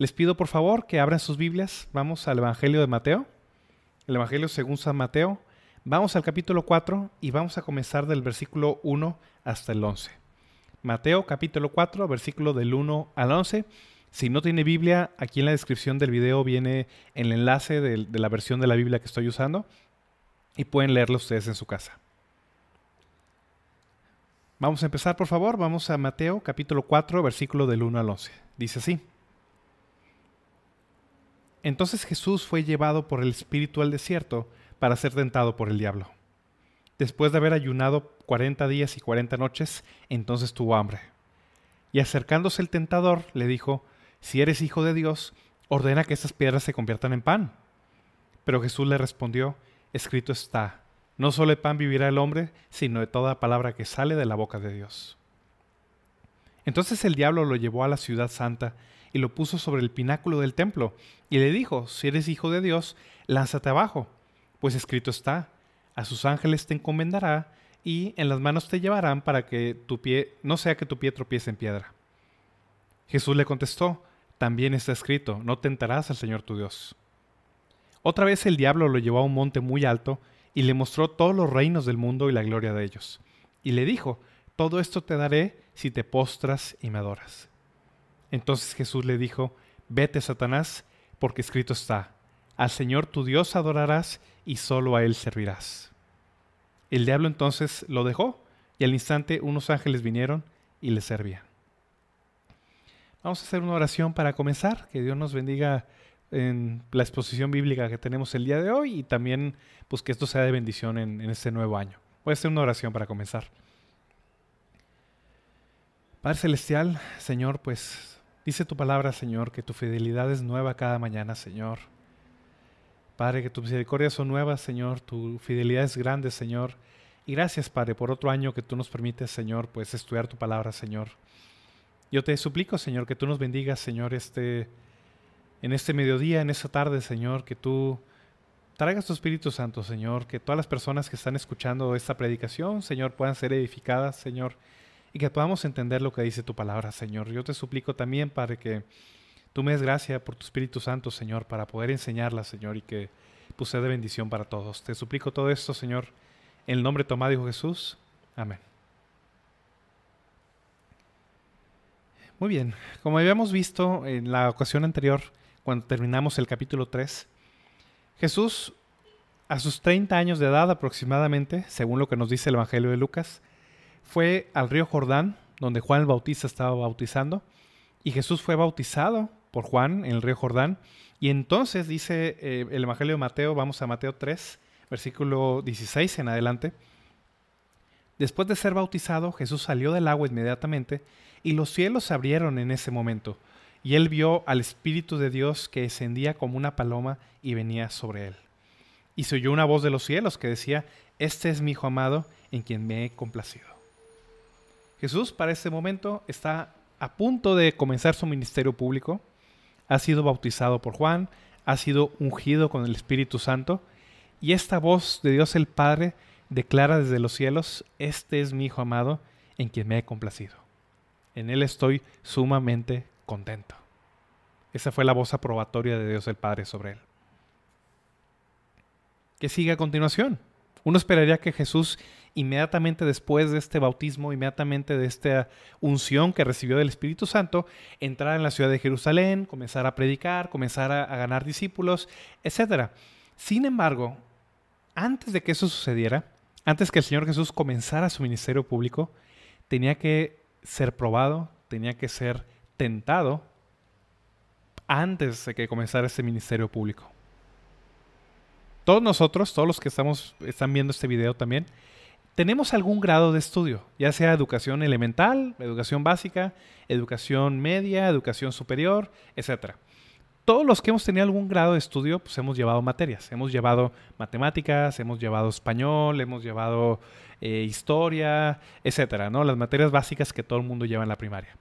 Les pido por favor que abran sus Biblias. Vamos al Evangelio de Mateo. El Evangelio según San Mateo. Vamos al capítulo 4 y vamos a comenzar del versículo 1 hasta el 11. Mateo capítulo 4, versículo del 1 al 11. Si no tiene Biblia, aquí en la descripción del video viene el enlace de, la versión de la Biblia que estoy usando y pueden leerlo ustedes en su casa. Vamos a empezar, por favor. Vamos a Mateo capítulo 4, versículo del 1 al 11. Dice así. Entonces Jesús fue llevado por el Espíritu al desierto para ser tentado por el diablo. Después de haber ayunado cuarenta días y cuarenta noches, entonces tuvo hambre. Y acercándose el tentador, le dijo, Si eres hijo de Dios, ordena que estas piedras se conviertan en pan. Pero Jesús le respondió, Escrito está, no solo de pan vivirá el hombre, sino de toda palabra que sale de la boca de Dios. Entonces el diablo lo llevó a la ciudad santa y lo puso sobre el pináculo del templo, y le dijo, si eres hijo de Dios, lánzate abajo, pues escrito está, a sus ángeles te encomendará, y en las manos te llevarán para que tu pie no sea que tu pie tropiece en piedra. Jesús le contestó, también está escrito, no tentarás al Señor tu Dios. Otra vez el diablo lo llevó a un monte muy alto, y le mostró todos los reinos del mundo y la gloria de ellos. Y le dijo, todo esto te daré si te postras y me adoras. Entonces Jesús le dijo, vete, Satanás, porque escrito está, al Señor tu Dios adorarás y solo a Él servirás. El diablo entonces lo dejó y al instante unos ángeles vinieron y le servían. Vamos a hacer una oración para comenzar, que Dios nos bendiga en la exposición bíblica que tenemos el día de hoy y también pues que esto sea de bendición en, en este nuevo año. Voy a hacer una oración para comenzar. Padre Celestial, Señor, pues Dice tu palabra, Señor, que tu fidelidad es nueva cada mañana, Señor. Padre, que tus misericordias son nuevas, Señor, tu fidelidad es grande, Señor. Y gracias, Padre, por otro año que tú nos permites, Señor, pues estudiar tu palabra, Señor. Yo te suplico, Señor, que tú nos bendigas, Señor, este, en este mediodía, en esta tarde, Señor, que tú traigas tu Espíritu Santo, Señor, que todas las personas que están escuchando esta predicación, Señor, puedan ser edificadas, Señor y que podamos entender lo que dice tu palabra, Señor. Yo te suplico también, Padre, que tú me des gracia por tu Espíritu Santo, Señor, para poder enseñarla, Señor, y que pues, sea de bendición para todos. Te suplico todo esto, Señor, en el nombre tomado de Jesús. Amén. Muy bien, como habíamos visto en la ocasión anterior, cuando terminamos el capítulo 3, Jesús, a sus 30 años de edad aproximadamente, según lo que nos dice el Evangelio de Lucas, fue al río Jordán, donde Juan el Bautista estaba bautizando, y Jesús fue bautizado por Juan en el río Jordán. Y entonces dice eh, el Evangelio de Mateo, vamos a Mateo 3, versículo 16 en adelante. Después de ser bautizado, Jesús salió del agua inmediatamente y los cielos se abrieron en ese momento. Y él vio al Espíritu de Dios que descendía como una paloma y venía sobre él. Y se oyó una voz de los cielos que decía, Este es mi Hijo amado en quien me he complacido. Jesús para este momento está a punto de comenzar su ministerio público. Ha sido bautizado por Juan, ha sido ungido con el Espíritu Santo y esta voz de Dios el Padre declara desde los cielos, este es mi Hijo amado en quien me he complacido. En Él estoy sumamente contento. Esa fue la voz aprobatoria de Dios el Padre sobre Él. ¿Qué sigue a continuación? Uno esperaría que Jesús inmediatamente después de este bautismo, inmediatamente de esta unción que recibió del Espíritu Santo, entrar en la ciudad de Jerusalén, comenzar a predicar, comenzar a, ganar discípulos, etc. Sin embargo, antes de que eso sucediera, antes que el Señor Jesús comenzara su ministerio público, tenía que ser probado, tenía que ser tentado antes de que comenzara ese ministerio público. Todos nosotros, todos los que estamos, están viendo este video también, tenemos algún grado de estudio, ya sea educación elemental, educación básica, educación media, educación superior, etc. Todos los que hemos tenido algún grado de estudio, pues hemos llevado materias. Hemos llevado matemáticas, hemos llevado español, hemos llevado eh, historia, etc. ¿no? Las materias básicas que todo el mundo lleva en la primaria.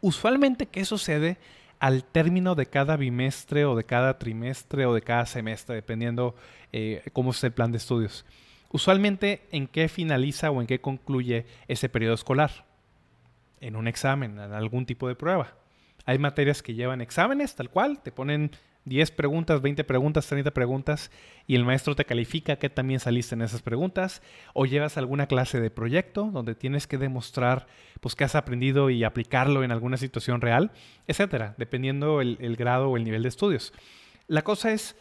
Usualmente, ¿qué sucede al término de cada bimestre o de cada trimestre o de cada semestre, dependiendo eh, cómo es el plan de estudios? Usualmente, ¿en qué finaliza o en qué concluye ese periodo escolar? En un examen, en algún tipo de prueba. Hay materias que llevan exámenes, tal cual, te ponen 10 preguntas, 20 preguntas, 30 preguntas y el maestro te califica que también saliste en esas preguntas o llevas alguna clase de proyecto donde tienes que demostrar pues que has aprendido y aplicarlo en alguna situación real, etcétera, dependiendo el, el grado o el nivel de estudios. La cosa es,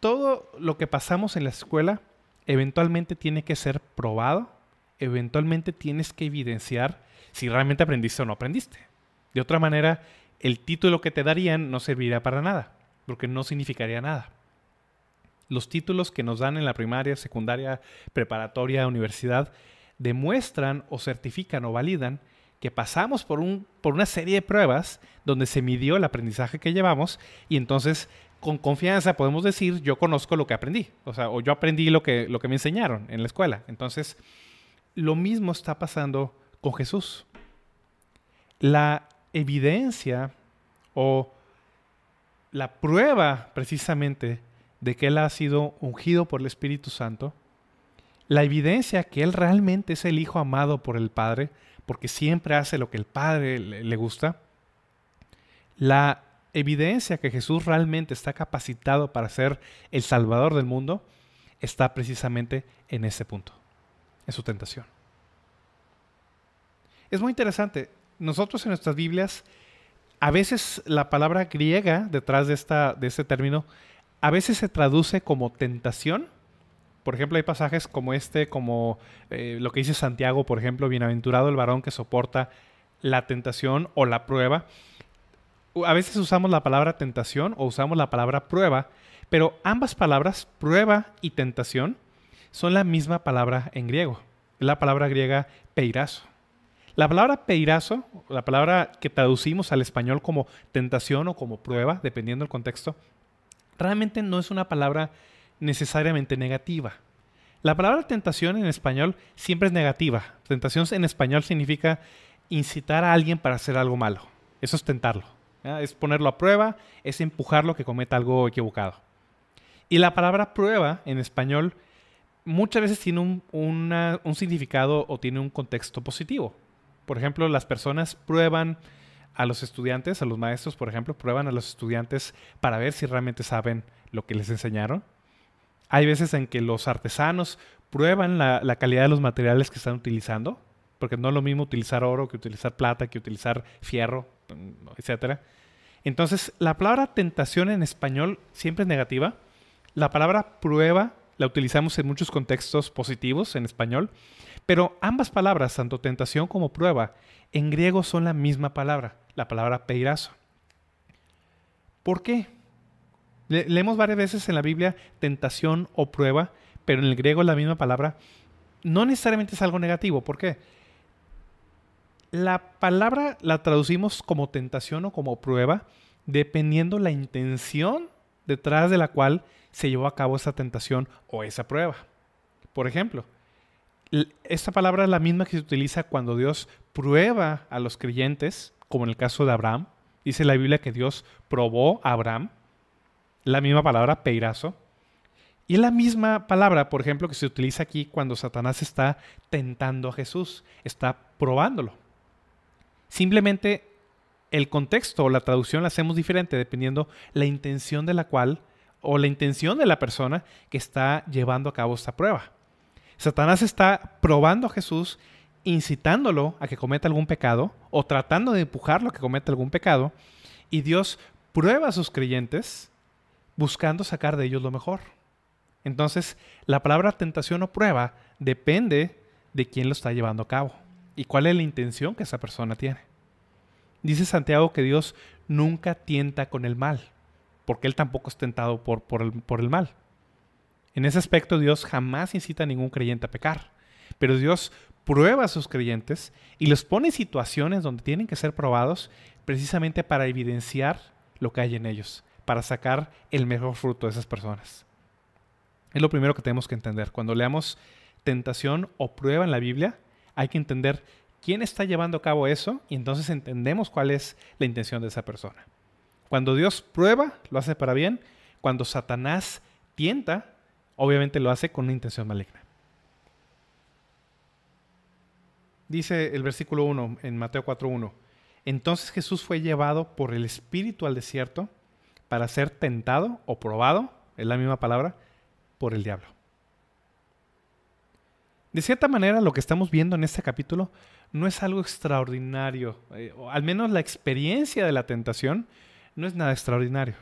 todo lo que pasamos en la escuela eventualmente tiene que ser probado, eventualmente tienes que evidenciar si realmente aprendiste o no aprendiste. De otra manera, el título que te darían no serviría para nada, porque no significaría nada. Los títulos que nos dan en la primaria, secundaria, preparatoria, universidad, demuestran o certifican o validan que pasamos por, un, por una serie de pruebas donde se midió el aprendizaje que llevamos y entonces con confianza podemos decir, yo conozco lo que aprendí, o sea, o yo aprendí lo que, lo que me enseñaron en la escuela. Entonces, lo mismo está pasando con Jesús. La evidencia o la prueba precisamente de que Él ha sido ungido por el Espíritu Santo, la evidencia que Él realmente es el Hijo amado por el Padre, porque siempre hace lo que el Padre le, gusta, la evidencia que Jesús realmente está capacitado para ser el Salvador del mundo está precisamente en ese punto, en su tentación. Es muy interesante. Nosotros en nuestras Biblias, a veces la palabra griega detrás de, esta, de este término, a veces se traduce como tentación. Por ejemplo, hay pasajes como este, como eh, lo que dice Santiago, por ejemplo, bienaventurado el varón que soporta la tentación o la prueba a veces usamos la palabra tentación o usamos la palabra prueba, pero ambas palabras, prueba y tentación, son la misma palabra en griego. La palabra griega peirazo. La palabra peirazo, la palabra que traducimos al español como tentación o como prueba, dependiendo del contexto, realmente no es una palabra necesariamente negativa. La palabra tentación en español siempre es negativa. Tentación en español significa incitar a alguien para hacer algo malo. Eso es tentarlo. Es ponerlo a prueba, es empujarlo que cometa algo equivocado. Y la palabra prueba en español muchas veces tiene un, significado o tiene un contexto positivo. Por ejemplo, las personas prueban a los estudiantes, a los maestros, por ejemplo, prueban a los estudiantes para ver si realmente saben lo que les enseñaron. Hay veces en que los artesanos prueban la, calidad de los materiales que están utilizando, porque no es lo mismo utilizar oro que utilizar plata, que utilizar fierro, etcétera. Entonces, la palabra tentación en español siempre es negativa. La palabra prueba la utilizamos en muchos contextos positivos en español, pero ambas palabras, tanto tentación como prueba, en griego son la misma palabra, la palabra peirazo. ¿Por qué? leemos varias veces en la Biblia tentación o prueba, pero en el griego la misma palabra no necesariamente es algo negativo. ¿Por qué? La palabra la traducimos como tentación o como prueba, dependiendo la intención detrás de la cual se llevó a cabo esa tentación o esa prueba. Por ejemplo, esta palabra es la misma que se utiliza cuando Dios prueba a los creyentes, como en el caso de Abraham. Dice la Biblia que Dios probó a Abraham. La misma palabra, peirazo. Y es la misma palabra, por ejemplo, que se utiliza aquí cuando Satanás está tentando a Jesús, está probándolo. Simplemente el contexto o la traducción la hacemos diferente dependiendo la intención de la cual o la intención de la persona que está llevando a cabo esta prueba. Satanás está probando a Jesús, incitándolo a que cometa algún pecado o tratando de empujarlo a que cometa algún pecado, y Dios prueba a sus creyentes buscando sacar de ellos lo mejor. Entonces, la palabra tentación o prueba depende de quién lo está llevando a cabo y cuál es la intención que esa persona tiene. Dice Santiago que Dios nunca tienta con el mal, porque Él tampoco es tentado por, por, el, por el mal. En ese aspecto Dios jamás incita a ningún creyente a pecar. Pero Dios prueba a sus creyentes y los pone en situaciones donde tienen que ser probados precisamente para evidenciar lo que hay en ellos, para sacar el mejor fruto de esas personas. Es lo primero que tenemos que entender. Cuando leamos tentación o prueba en la Biblia, hay que entender quién está llevando a cabo eso y entonces entendemos cuál es la intención de esa persona. Cuando Dios prueba, lo hace para bien. Cuando Satanás tienta, obviamente lo hace con una intención maligna. Dice el versículo 1 en Mateo 4.1. Entonces Jesús fue llevado por el Espíritu al desierto para ser tentado o probado, es la misma palabra, por el diablo. De cierta manera, lo que estamos viendo en este capítulo no es algo extraordinario, eh, o al menos la experiencia de la tentación no es nada extraordinario.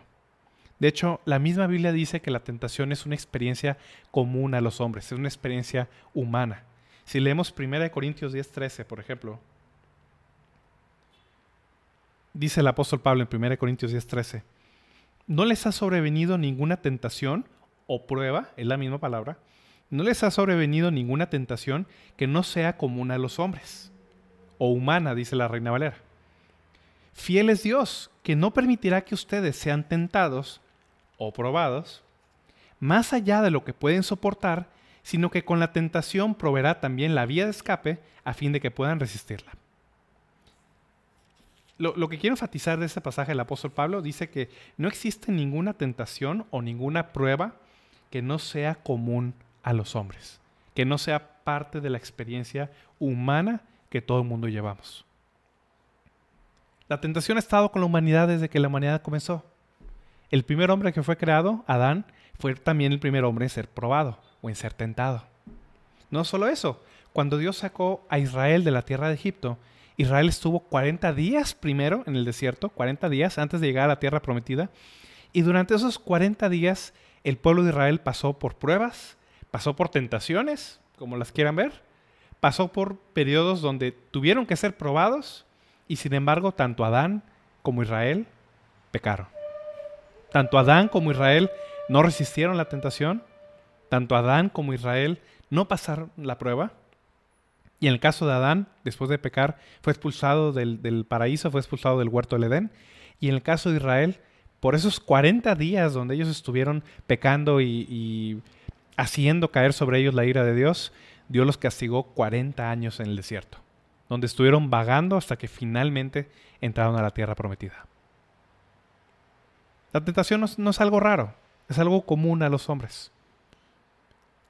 De hecho, la misma Biblia dice que la tentación es una experiencia común a los hombres, es una experiencia humana. Si leemos 1 Corintios 10:13, por ejemplo, dice el apóstol Pablo en 1 Corintios 10:13, no les ha sobrevenido ninguna tentación o prueba, es la misma palabra, no les ha sobrevenido ninguna tentación que no sea común a los hombres, o humana, dice la Reina Valera. Fiel es Dios, que no permitirá que ustedes sean tentados o probados, más allá de lo que pueden soportar, sino que con la tentación proveerá también la vía de escape a fin de que puedan resistirla. Lo, que quiero enfatizar de este pasaje del apóstol Pablo dice que no existe ninguna tentación o ninguna prueba que no sea común a los hombres, que no sea parte de la experiencia humana que todo el mundo llevamos. La tentación ha estado con la humanidad desde que la humanidad comenzó. El primer hombre que fue creado, Adán, fue también el primer hombre en ser probado o en ser tentado. No solo eso, cuando Dios sacó a Israel de la tierra de Egipto, Israel estuvo 40 días primero en el desierto, 40 días antes de llegar a la tierra prometida, y durante esos 40 días el pueblo de Israel pasó por pruebas, pasó por tentaciones, como las quieran ver, pasó por periodos donde tuvieron que ser probados, y sin embargo tanto Adán como Israel pecaron. Tanto Adán como Israel no resistieron la tentación, tanto Adán como Israel no pasaron la prueba, y en el caso de Adán, después de pecar, fue expulsado del, paraíso, fue expulsado del huerto del Edén. Y en el caso de Israel, por esos 40 días donde ellos estuvieron pecando y haciendo caer sobre ellos la ira de Dios, Dios los castigó 40 años en el desierto, donde estuvieron vagando hasta que finalmente entraron a la tierra prometida. La tentación no, es algo raro, es algo común a los hombres.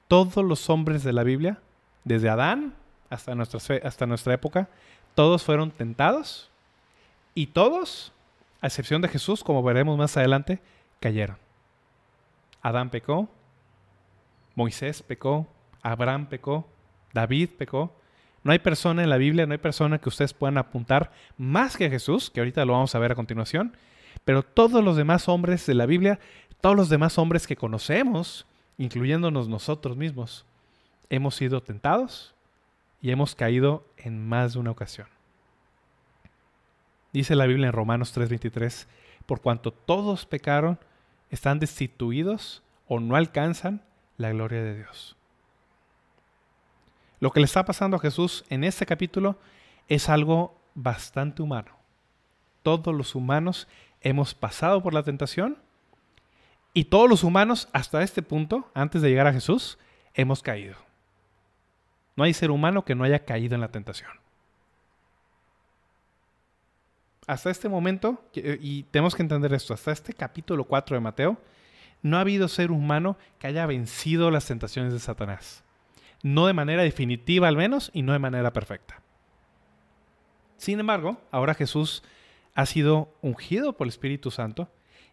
Todos los hombres de la Biblia, desde Adán hasta nuestra, hasta nuestra época, todos fueron tentados y todos, a excepción de Jesús, como veremos más adelante, cayeron. Adán pecó, Moisés pecó, Abraham pecó, David pecó. No hay persona en la Biblia, no hay persona que ustedes puedan apuntar más que Jesús, que ahorita lo vamos a ver a continuación, pero todos los demás hombres de la Biblia, todos los demás hombres que conocemos, incluyéndonos nosotros mismos, hemos sido tentados y hemos caído en más de una ocasión. Dice la Biblia en Romanos 3:23, por cuanto todos pecaron, están destituidos o no alcanzan la gloria de Dios. Lo que le está pasando a Jesús en este capítulo es algo bastante humano. Todos los humanos hemos pasado por la tentación y todos los humanos hasta este punto, antes de llegar a Jesús, hemos caído. No hay ser humano que no haya caído en la tentación. Hasta este momento, y tenemos que entender esto, hasta este capítulo 4 de Mateo, no ha habido ser humano que haya vencido las tentaciones de Satanás. No de manera definitiva al menos y no de manera perfecta. Sin embargo, ahora Jesús ha sido ungido por el Espíritu Santo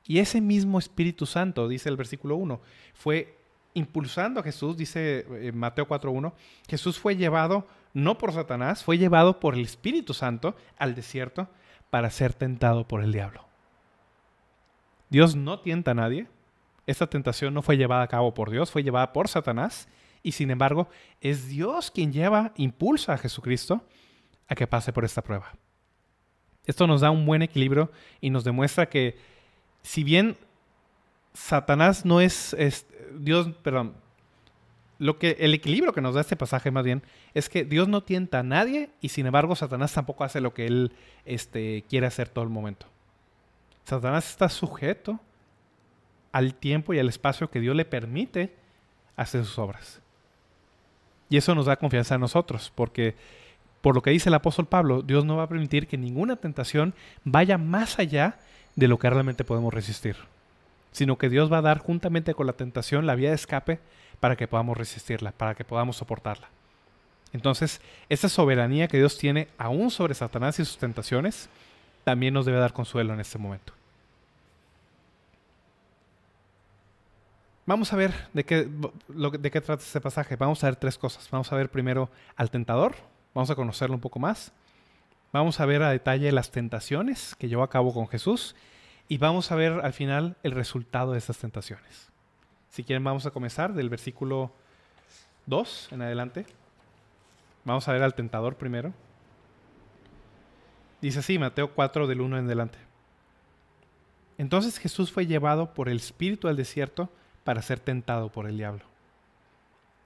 y ese mismo Espíritu Santo, dice el versículo 1, fue impulsando a Jesús, dice eh, Mateo 4.1, Jesús fue llevado no por Satanás, fue llevado por el Espíritu Santo al desierto para ser tentado por el diablo. Dios no tienta a nadie. Esta tentación no fue llevada a cabo por Dios, fue llevada por Satanás. Y sin embargo, es Dios quien lleva, impulsa a Jesucristo a que pase por esta prueba. Esto nos da un buen equilibrio y nos demuestra que si bien Satanás no es, Dios, perdón, lo que, el equilibrio que nos da este pasaje más bien es que Dios no tienta a nadie y sin embargo Satanás tampoco hace lo que él este, quiere hacer todo el momento. Satanás está sujeto al tiempo y al espacio que Dios le permite hacer sus obras. Y eso nos da confianza a nosotros, porque por lo que dice el apóstol Pablo, Dios no va a permitir que ninguna tentación vaya más allá de lo que realmente podemos resistir, sino que Dios va a dar juntamente con la tentación la vía de escape para que podamos resistirla, para que podamos soportarla. Entonces, esa soberanía que Dios tiene aún sobre Satanás y sus tentaciones, también nos debe dar consuelo en este momento. Vamos a ver de qué, de qué trata este pasaje. Vamos a ver tres cosas. Vamos a ver primero al tentador, vamos a conocerlo un poco más. Vamos a ver a detalle las tentaciones que llevó a cabo con Jesús y vamos a ver al final el resultado de esas tentaciones. Si quieren vamos a comenzar del versículo 2 en adelante. Vamos a ver al tentador primero. Dice así, Mateo 4 del 1 en adelante. Entonces Jesús fue llevado por el Espíritu al desierto para ser tentado por el diablo.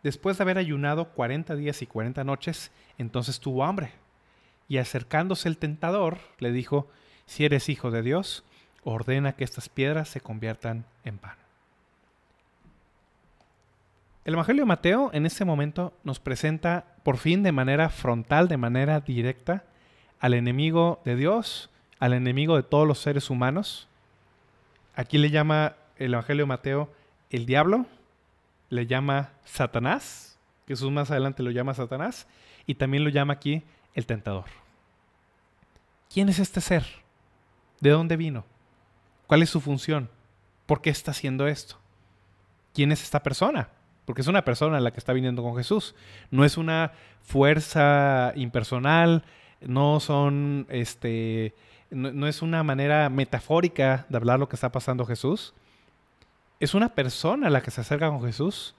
Después de haber ayunado cuarenta días y cuarenta noches, entonces tuvo hambre. Y acercándose el tentador, le dijo, si eres hijo de Dios, ordena que estas piedras se conviertan en pan. El Evangelio de Mateo en este momento nos presenta por fin de manera frontal, de manera directa, al enemigo de Dios, al enemigo de todos los seres humanos. Aquí le llama el Evangelio de Mateo el diablo, le llama Satanás, Jesús más adelante lo llama Satanás, y también lo llama aquí el tentador. ¿Quién es este ser? ¿De dónde vino? ¿Cuál es su función? ¿Por qué está haciendo esto? ¿Quién es esta persona? Porque es una persona la que está viniendo con Jesús. No es una fuerza impersonal, no son este no, no es una manera metafórica de hablar lo que está pasando Jesús, es una persona la que se acerca con Jesús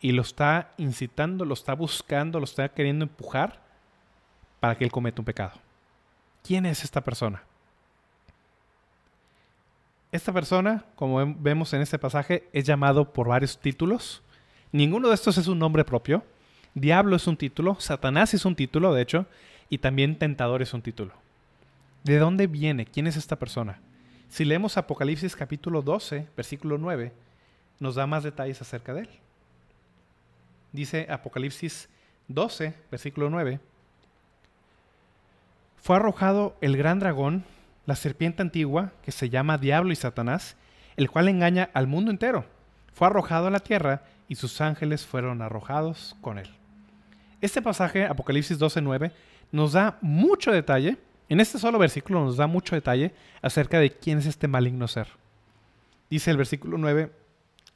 y lo está incitando, lo está buscando, lo está queriendo empujar para que él cometa un pecado. ¿Quién es esta persona? Esta persona, como vemos en este pasaje, es llamado por varios títulos. Ninguno de estos es un nombre propio. Diablo es un título, Satanás es un título, de hecho, y también tentador es un título. ¿De dónde viene? ¿Quién es esta persona? Si leemos Apocalipsis capítulo 12, versículo 9, nos da más detalles acerca de él. Dice Apocalipsis 12, versículo 9, fue arrojado el gran dragón, la serpiente antigua, que se llama Diablo y Satanás, el cual engaña al mundo entero. Fue arrojado a la tierra y sus ángeles fueron arrojados con él. Este pasaje, Apocalipsis 12, 9, nos da mucho detalle en este solo versículo nos da mucho detalle acerca de quién es este maligno ser. Dice el versículo 9,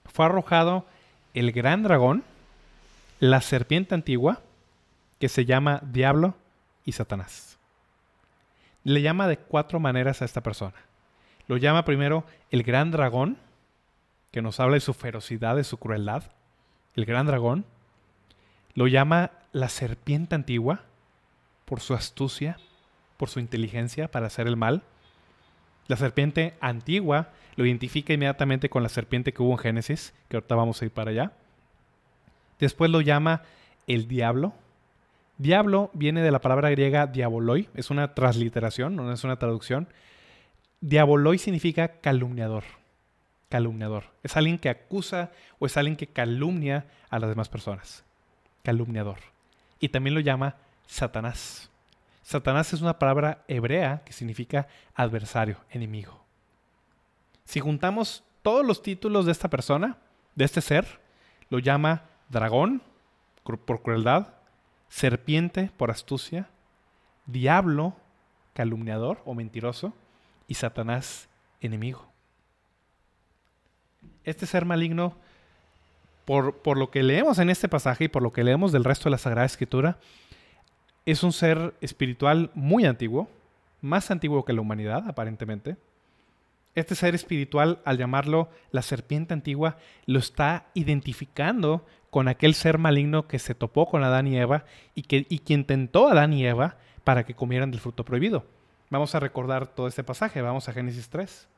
fue arrojado el gran dragón, la serpiente antigua, que se llama Diablo y Satanás. Le llama de cuatro maneras a esta persona. Lo llama primero el gran dragón, que nos habla de su ferocidad, de su crueldad. El gran dragón. Lo llama la serpiente antigua, por su astucia, por su inteligencia para hacer el mal. La serpiente antigua lo identifica inmediatamente con la serpiente que hubo en Génesis, que ahorita vamos a ir para allá. Después lo llama el diablo. Diablo viene de la palabra griega diaboloi, es una transliteración, no es una traducción. Diaboloi significa calumniador. Calumniador. Es alguien que acusa o es alguien que calumnia a las demás personas. Calumniador. Y también lo llama Satanás. Satanás es una palabra hebrea que significa adversario, enemigo. Si juntamos todos los títulos de esta persona, de este ser, lo llama dragón por crueldad, serpiente por astucia, diablo, calumniador o mentiroso, y Satanás, enemigo. Este ser maligno, por, por, lo que leemos en este pasaje y por lo que leemos del resto de la Sagrada Escritura, es un ser espiritual muy antiguo, más antiguo que la humanidad, aparentemente. Este ser espiritual, al llamarlo la serpiente antigua, lo está identificando con aquel ser maligno que se topó con Adán y Eva y, que, y quien tentó a Adán y Eva para que comieran del fruto prohibido. Vamos a recordar todo este pasaje, vamos a Génesis 3.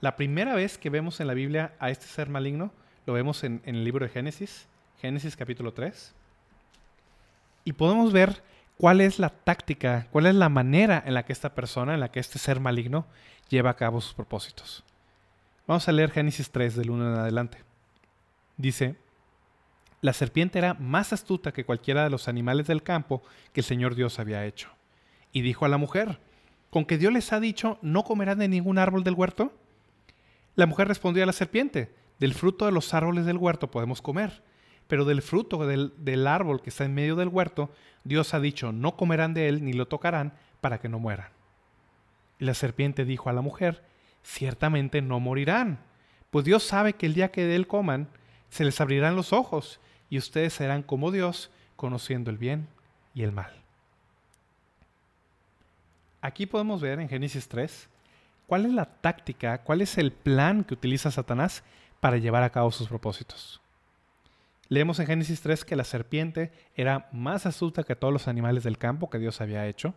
La primera vez que vemos en la Biblia a este ser maligno lo vemos en, en el libro de Génesis, Génesis capítulo 3, y podemos ver cuál es la táctica, cuál es la manera en la que esta persona, en la que este ser maligno lleva a cabo sus propósitos. Vamos a leer Génesis 3 del 1 en adelante. Dice, la serpiente era más astuta que cualquiera de los animales del campo que el Señor Dios había hecho. Y dijo a la mujer, ¿con que Dios les ha dicho, no comerán de ningún árbol del huerto? La mujer respondió a la serpiente, del fruto de los árboles del huerto podemos comer, pero del fruto del, del, árbol que está en medio del huerto, Dios ha dicho, no comerán de él ni lo tocarán para que no mueran. Y la serpiente dijo a la mujer, ciertamente no morirán, pues Dios sabe que el día que de él coman, se les abrirán los ojos y ustedes serán como Dios, conociendo el bien y el mal. Aquí podemos ver en Génesis 3 cuál es la táctica, cuál es el plan que utiliza Satanás para llevar a cabo sus propósitos. Leemos en Génesis 3 que la serpiente era más astuta que todos los animales del campo que Dios había hecho.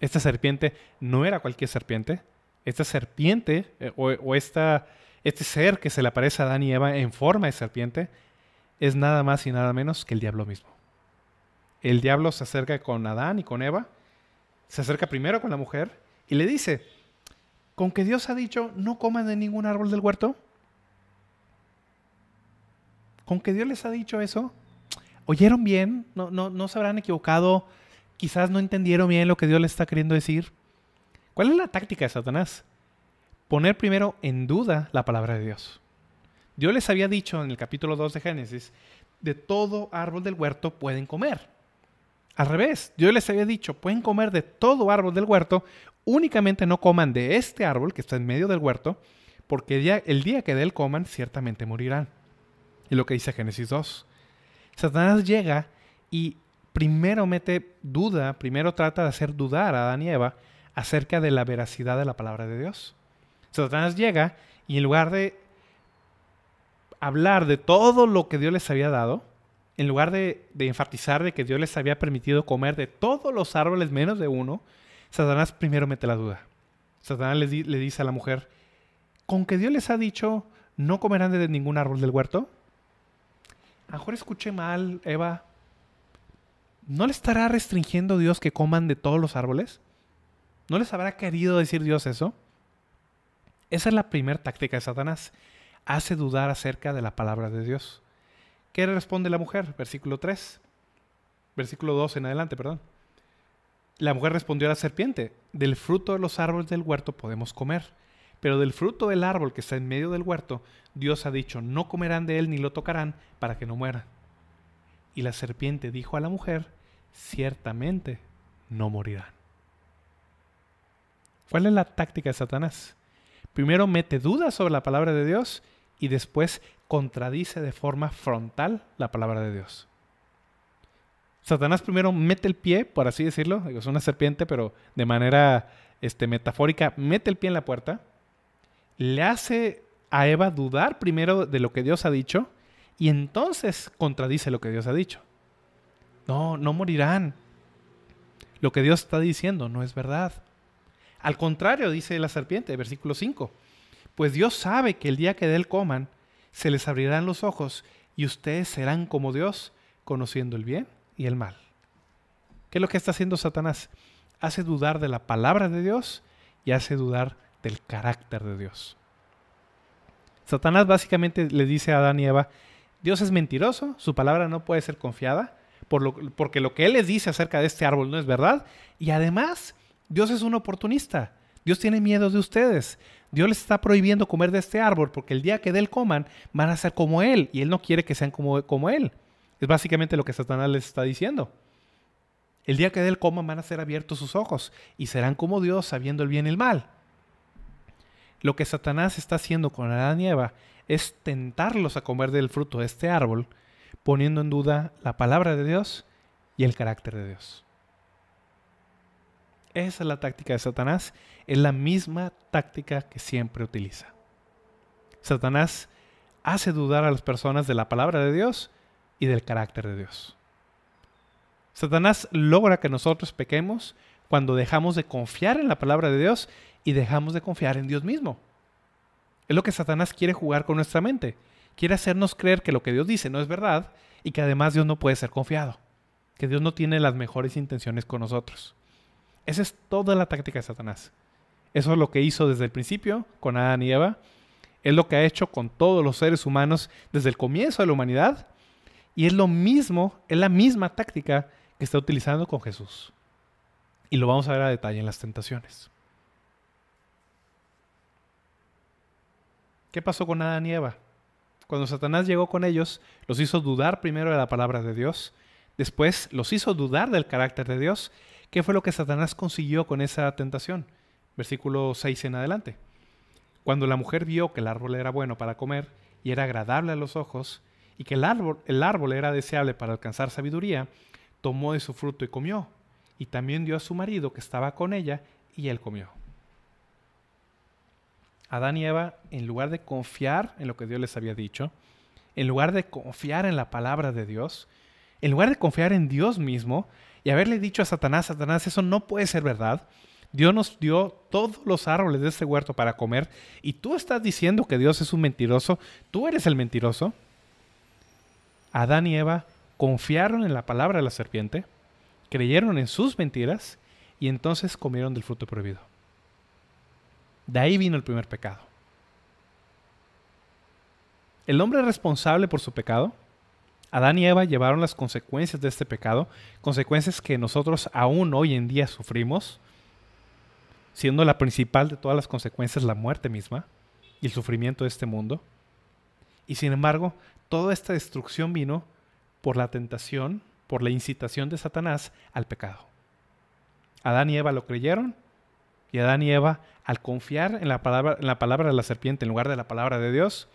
Esta serpiente no era cualquier serpiente. Esta serpiente eh, o, esta, este ser que se le aparece a Adán y Eva en forma de serpiente es nada más y nada menos que el diablo mismo. El diablo se acerca con Adán y con Eva, se acerca primero con la mujer y le dice, ¿con que Dios ha dicho no coman de ningún árbol del huerto? ¿Con que Dios les ha dicho eso? ¿Oyeron bien? ¿No, no, no se habrán equivocado? Quizás no entendieron bien lo que Dios les está queriendo decir. ¿Cuál es la táctica de Satanás? Poner primero en duda la palabra de Dios. Dios les había dicho en el capítulo 2 de Génesis, de todo árbol del huerto pueden comer. Al revés, Dios les había dicho, pueden comer de todo árbol del huerto, únicamente no coman de este árbol que está en medio del huerto, porque el día, el día que de él coman, ciertamente morirán. Y lo que dice Génesis 2. Satanás llega y primero mete duda, primero trata de hacer dudar a Adán y Eva acerca de la veracidad de la palabra de Dios. Satanás llega y en lugar de hablar de todo lo que Dios les había dado, en lugar de, enfatizar de que Dios les había permitido comer de todos los árboles menos de uno, Satanás primero mete la duda. Satanás le, le dice a la mujer, ¿con que Dios les ha dicho no comerán de ningún árbol del huerto? A lo mejor escuché mal, Eva. ¿No le estará restringiendo Dios que coman de todos los árboles? ¿No les habrá querido decir Dios eso? Esa es la primera táctica de Satanás hace dudar acerca de la palabra de Dios. ¿Qué responde la mujer? Versículo 3. Versículo 2 en adelante, perdón. La mujer respondió a la serpiente, del fruto de los árboles del huerto podemos comer, pero del fruto del árbol que está en medio del huerto, Dios ha dicho, no comerán de él ni lo tocarán para que no mueran. Y la serpiente dijo a la mujer, ciertamente no morirán. ¿Cuál es la táctica de Satanás? Primero mete dudas sobre la palabra de Dios y después contradice de forma frontal la palabra de Dios. Satanás primero mete el pie, por así decirlo, es una serpiente, pero de manera este, metafórica, mete el pie en la puerta, le hace a Eva dudar primero de lo que Dios ha dicho y entonces contradice lo que Dios ha dicho. No, no morirán. Lo que Dios está diciendo no es verdad. Al contrario, dice la serpiente, versículo 5, pues Dios sabe que el día que de él coman, se les abrirán los ojos y ustedes serán como Dios, conociendo el bien y el mal. ¿Qué es lo que está haciendo Satanás? Hace dudar de la palabra de Dios y hace dudar del carácter de Dios. Satanás básicamente le dice a Adán y Eva, Dios es mentiroso, su palabra no puede ser confiada, porque lo que Él les dice acerca de este árbol no es verdad, y además Dios es un oportunista. Dios tiene miedo de ustedes. Dios les está prohibiendo comer de este árbol porque el día que de él coman van a ser como Él y Él no quiere que sean como, como Él. Es básicamente lo que Satanás les está diciendo. El día que de él coman van a ser abiertos sus ojos y serán como Dios sabiendo el bien y el mal. Lo que Satanás está haciendo con Adán y Eva es tentarlos a comer del fruto de este árbol, poniendo en duda la palabra de Dios y el carácter de Dios. Esa es la táctica de Satanás. Es la misma táctica que siempre utiliza. Satanás hace dudar a las personas de la palabra de Dios y del carácter de Dios. Satanás logra que nosotros pequemos cuando dejamos de confiar en la palabra de Dios y dejamos de confiar en Dios mismo. Es lo que Satanás quiere jugar con nuestra mente. quiere hacernos creer que lo que Dios dice no es verdad y que además Dios no puede ser confiado, que Dios no tiene las mejores intenciones con nosotros. Esa es toda la táctica de Satanás. Eso es lo que hizo desde el principio con Adán y Eva. Es lo que ha hecho con todos los seres humanos desde el comienzo de la humanidad. Y es lo mismo, es la misma táctica que está utilizando con Jesús. Y lo vamos a ver a detalle en las tentaciones. ¿Qué pasó con Adán y Eva? Cuando Satanás llegó con ellos, los hizo dudar primero de la palabra de Dios, después los hizo dudar del carácter de Dios. ¿Qué fue lo que Satanás consiguió con esa tentación? Versículo 6 en adelante. Cuando la mujer vio que el árbol era bueno para comer y era agradable a los ojos, y que el árbol, el árbol era deseable para alcanzar sabiduría, tomó de su fruto y comió, y también dio a su marido que estaba con ella, y él comió. Adán y Eva, en lugar de confiar en lo que Dios les había dicho, en lugar de confiar en la palabra de Dios, en lugar de confiar en Dios mismo y haberle dicho a Satanás, Satanás, eso no puede ser verdad. Dios nos dio todos los árboles de este huerto para comer y tú estás diciendo que Dios es un mentiroso, tú eres el mentiroso. Adán y Eva confiaron en la palabra de la serpiente, creyeron en sus mentiras y entonces comieron del fruto prohibido. De ahí vino el primer pecado. El hombre responsable por su pecado, Adán y Eva llevaron las consecuencias de este pecado, consecuencias que nosotros aún hoy en día sufrimos, siendo la principal de todas las consecuencias la muerte misma y el sufrimiento de este mundo. Y sin embargo, toda esta destrucción vino por la tentación, por la incitación de Satanás al pecado. Adán y Eva lo creyeron y Adán y Eva, al confiar en la, palabra, en la palabra de la serpiente en lugar de la palabra de Dios,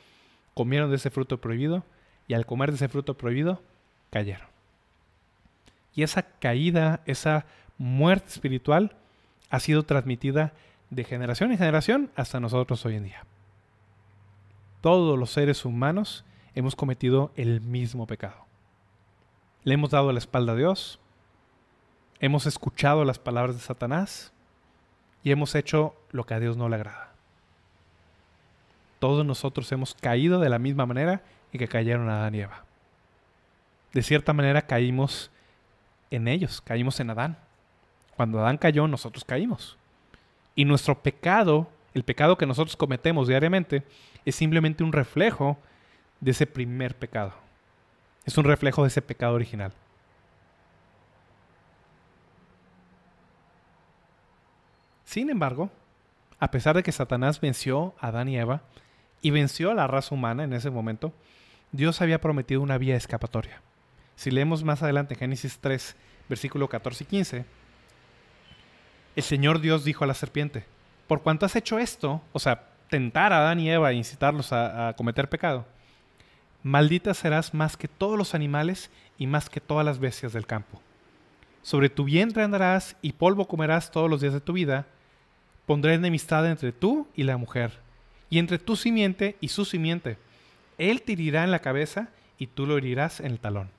comieron de ese fruto prohibido y al comer de ese fruto prohibido, cayeron. Y esa caída, esa muerte espiritual, ha sido transmitida de generación en generación hasta nosotros hoy en día. Todos los seres humanos hemos cometido el mismo pecado. Le hemos dado la espalda a Dios, hemos escuchado las palabras de Satanás, y hemos hecho lo que a Dios no le agrada. Todos nosotros hemos caído de la misma manera y que cayeron Adán y Eva. De cierta manera caímos en ellos, caímos en Adán. Cuando Adán cayó, nosotros caímos. Y nuestro pecado, el pecado que nosotros cometemos diariamente, es simplemente un reflejo de ese primer pecado. Es un reflejo de ese pecado original. Sin embargo, a pesar de que Satanás venció a Adán y Eva y venció a la raza humana en ese momento, Dios había prometido una vía escapatoria. Si leemos más adelante Génesis 3, versículo 14 y 15, el Señor Dios dijo a la serpiente, por cuanto has hecho esto, o sea, tentar a Adán y Eva e incitarlos a, a cometer pecado, maldita serás más que todos los animales y más que todas las bestias del campo. Sobre tu vientre andarás y polvo comerás todos los días de tu vida, Pondré enemistad entre tú y la mujer, y entre tu simiente y su simiente. Él te en la cabeza y tú lo herirás en el talón.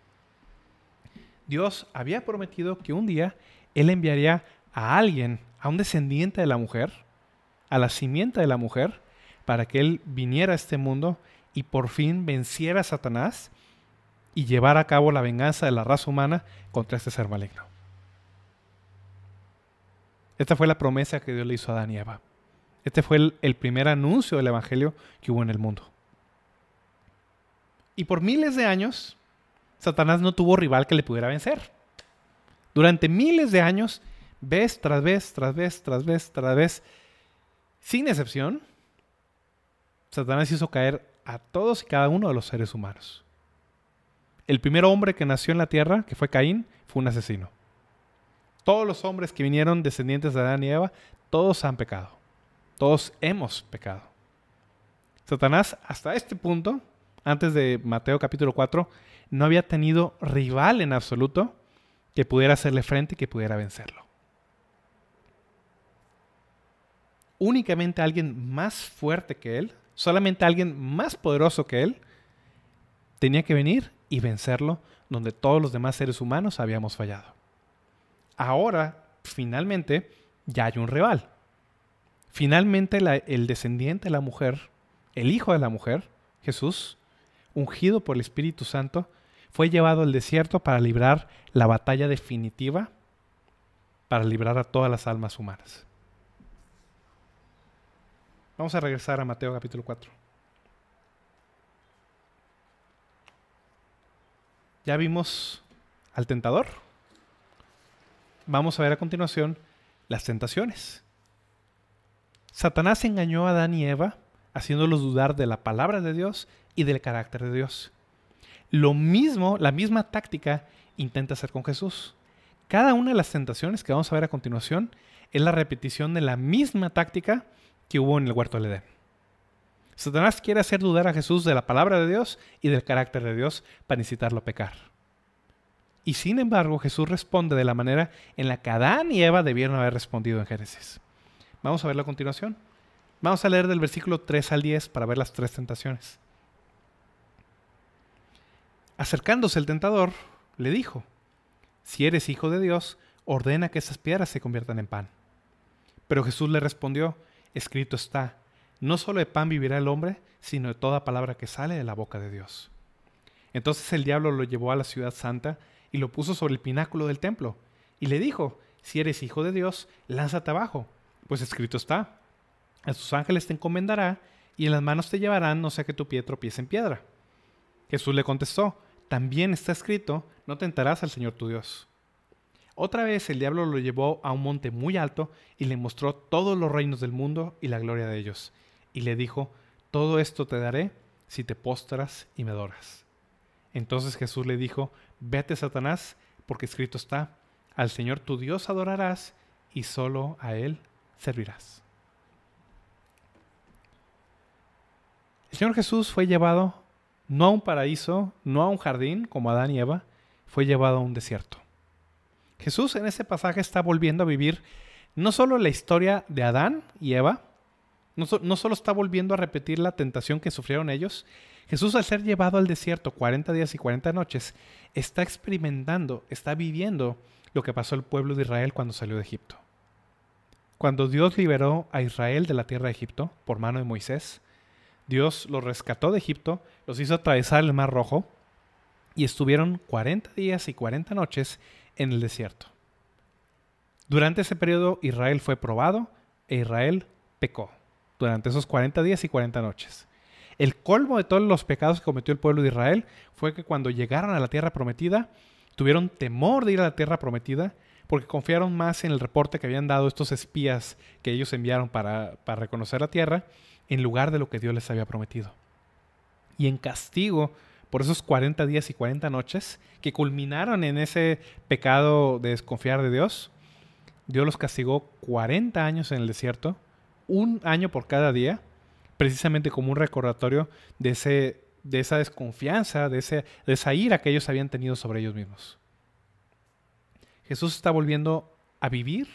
Dios había prometido que un día Él enviaría a alguien, a un descendiente de la mujer, a la simiente de la mujer, para que Él viniera a este mundo y por fin venciera a Satanás y llevara a cabo la venganza de la raza humana contra este ser maligno. Esta fue la promesa que Dios le hizo a Adán y Eva. Este fue el, primer anuncio del Evangelio que hubo en el mundo. Y por miles de años, Satanás no tuvo rival que le pudiera vencer. Durante miles de años, vez tras vez, tras vez, tras vez, tras vez, sin excepción, Satanás hizo caer a todos y cada uno de los seres humanos. El primer hombre que nació en la tierra, que fue Caín, fue un asesino todos los hombres que vinieron descendientes de Adán y Eva, todos han pecado. Todos hemos pecado. Satanás, hasta este punto, antes de Mateo capítulo 4, no había tenido rival en absoluto que pudiera hacerle frente y que pudiera vencerlo. Únicamente alguien más fuerte que él, solamente alguien más poderoso que él, tenía que venir y vencerlo donde todos los demás seres humanos habíamos fallado ahora, finalmente, ya hay un rival. Finalmente el descendiente de la mujer, el hijo de la mujer, Jesús, ungido por el Espíritu Santo, fue llevado al desierto para librar la batalla definitiva, para librar a todas las almas humanas. Vamos a regresar a Mateo capítulo 4. Ya vimos al tentador. Vamos a ver a continuación las tentaciones. Satanás engañó a Adán y Eva, haciéndolos dudar de la palabra de Dios y del carácter de Dios. Lo mismo, la misma táctica intenta hacer con Jesús. Cada una de las tentaciones que vamos a ver a continuación es la repetición de la misma táctica que hubo en el huerto del Edén. Satanás quiere hacer dudar a Jesús de la palabra de Dios y del carácter de Dios para incitarlo a pecar. Y sin embargo, Jesús responde de la manera en la que Adán y Eva debieron haber respondido en Génesis. Vamos a verlo a continuación. Vamos a leer del versículo 3 al 10 para ver las tres tentaciones. Acercándose el tentador, le dijo, Si eres hijo de Dios, ordena que esas piedras se conviertan en pan. Pero Jesús le respondió, escrito está, no solo de pan vivirá el hombre, sino de toda palabra que sale de la boca de Dios. Entonces el diablo lo llevó a la ciudad santa y lo puso sobre el pináculo del templo, y le dijo, si eres hijo de Dios, lánzate abajo, pues escrito está, a sus ángeles te encomendará, y en las manos te llevarán, no sea que tu pie tropiece en piedra. Jesús le contestó, también está escrito, no tentarás al Señor tu Dios. Otra vez el diablo lo llevó a un monte muy alto y le mostró todos los reinos del mundo y la gloria de ellos. Y le dijo, todo esto te daré si te postras y me adoras. Entonces Jesús le dijo, vete Satanás, porque escrito está, al Señor tu Dios adorarás y solo a Él servirás. El Señor Jesús fue llevado no a un paraíso, no a un jardín como Adán y Eva, fue llevado a un desierto. Jesús en ese pasaje está volviendo a vivir no solo la historia de Adán y Eva, no, solo está volviendo a repetir la tentación que sufrieron ellos, Jesús al ser llevado al desierto 40 días y 40 noches, está experimentando, está viviendo lo que pasó al pueblo de Israel cuando salió de Egipto. Cuando Dios liberó a Israel de la tierra de Egipto por mano de Moisés, Dios los rescató de Egipto, los hizo atravesar el Mar Rojo y estuvieron 40 días y 40 noches en el desierto. Durante ese periodo Israel fue probado e Israel pecó durante esos 40 días y 40 noches. El colmo de todos los pecados que cometió el pueblo de Israel fue que cuando llegaron a la tierra prometida, tuvieron temor de ir a la tierra prometida porque confiaron más en el reporte que habían dado estos espías que ellos enviaron para, para reconocer la tierra en lugar de lo que Dios les había prometido. Y en castigo por esos 40 días y 40 noches que culminaron en ese pecado de desconfiar de Dios, Dios los castigó 40 años en el desierto, un año por cada día, precisamente como un recordatorio de, ese, de esa desconfianza, de, ese, de esa ira que ellos habían tenido sobre ellos mismos. Jesús está volviendo a vivir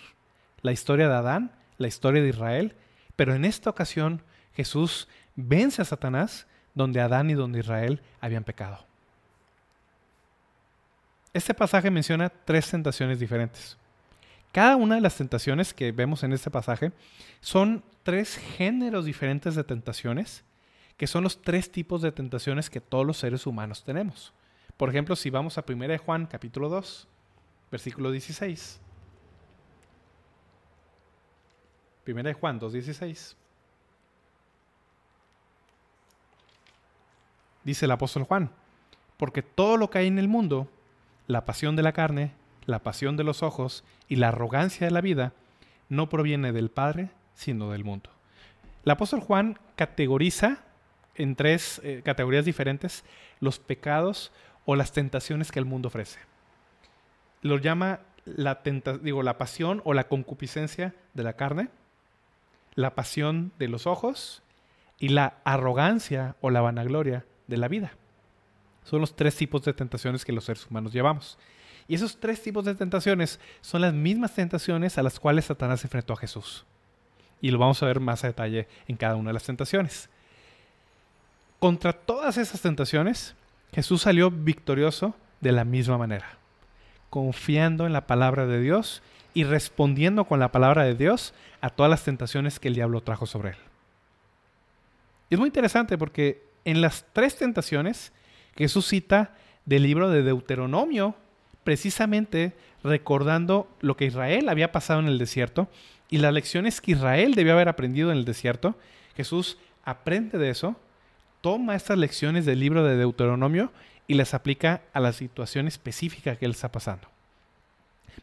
la historia de Adán, la historia de Israel, pero en esta ocasión Jesús vence a Satanás donde Adán y donde Israel habían pecado. Este pasaje menciona tres tentaciones diferentes. Cada una de las tentaciones que vemos en este pasaje son tres géneros diferentes de tentaciones, que son los tres tipos de tentaciones que todos los seres humanos tenemos. Por ejemplo, si vamos a 1 Juan capítulo 2, versículo 16. 1 Juan 2.16. dice el apóstol Juan, porque todo lo que hay en el mundo, la pasión de la carne, la pasión de los ojos y la arrogancia de la vida, no proviene del Padre, sino del mundo. El apóstol Juan categoriza en tres eh, categorías diferentes los pecados o las tentaciones que el mundo ofrece. Lo llama la, digo, la pasión o la concupiscencia de la carne, la pasión de los ojos y la arrogancia o la vanagloria de la vida. Son los tres tipos de tentaciones que los seres humanos llevamos. Y esos tres tipos de tentaciones son las mismas tentaciones a las cuales Satanás enfrentó a Jesús. Y lo vamos a ver más a detalle en cada una de las tentaciones. Contra todas esas tentaciones, Jesús salió victorioso de la misma manera, confiando en la palabra de Dios y respondiendo con la palabra de Dios a todas las tentaciones que el diablo trajo sobre él. Es muy interesante porque En las tres tentaciones, Jesús cita del libro de Deuteronomio, precisamente recordando lo que Israel había pasado en el desierto y las lecciones que Israel debió haber aprendido en el desierto. Jesús aprende de eso, toma estas lecciones del libro de Deuteronomio y las aplica a la situación específica que él está pasando.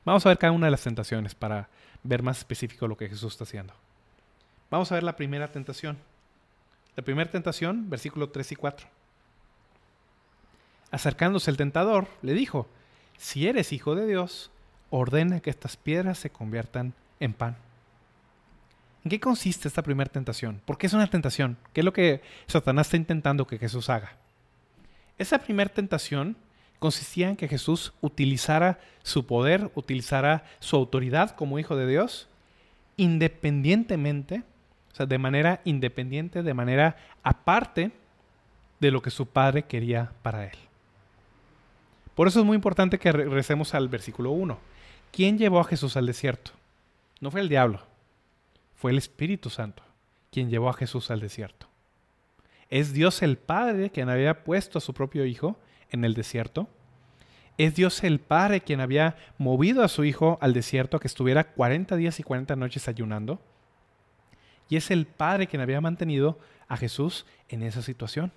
Vamos a ver cada una de las tentaciones para ver más específico lo que Jesús está haciendo. Vamos a ver la primera tentación. La primera tentación, versículo 3 y 4. Acercándose el tentador, le dijo, si eres hijo de Dios, ordena que estas piedras se conviertan en pan. ¿En qué consiste esta primera tentación? ¿Por qué es una tentación? ¿Qué es lo que Satanás está intentando que Jesús haga? Esa primera tentación consistía en que Jesús utilizara su poder, utilizara su autoridad como hijo de Dios, independientemente, de manera independiente, de manera aparte de lo que su padre quería para él. Por eso es muy importante que regresemos al versículo 1. ¿Quién llevó a Jesús al desierto? No fue el diablo, fue el Espíritu Santo quien llevó a Jesús al desierto. Es Dios el Padre quien había puesto a su propio Hijo en el desierto. Es Dios el Padre quien había movido a su Hijo al desierto a que estuviera 40 días y 40 noches ayunando. Y es el Padre quien había mantenido a Jesús en esa situación.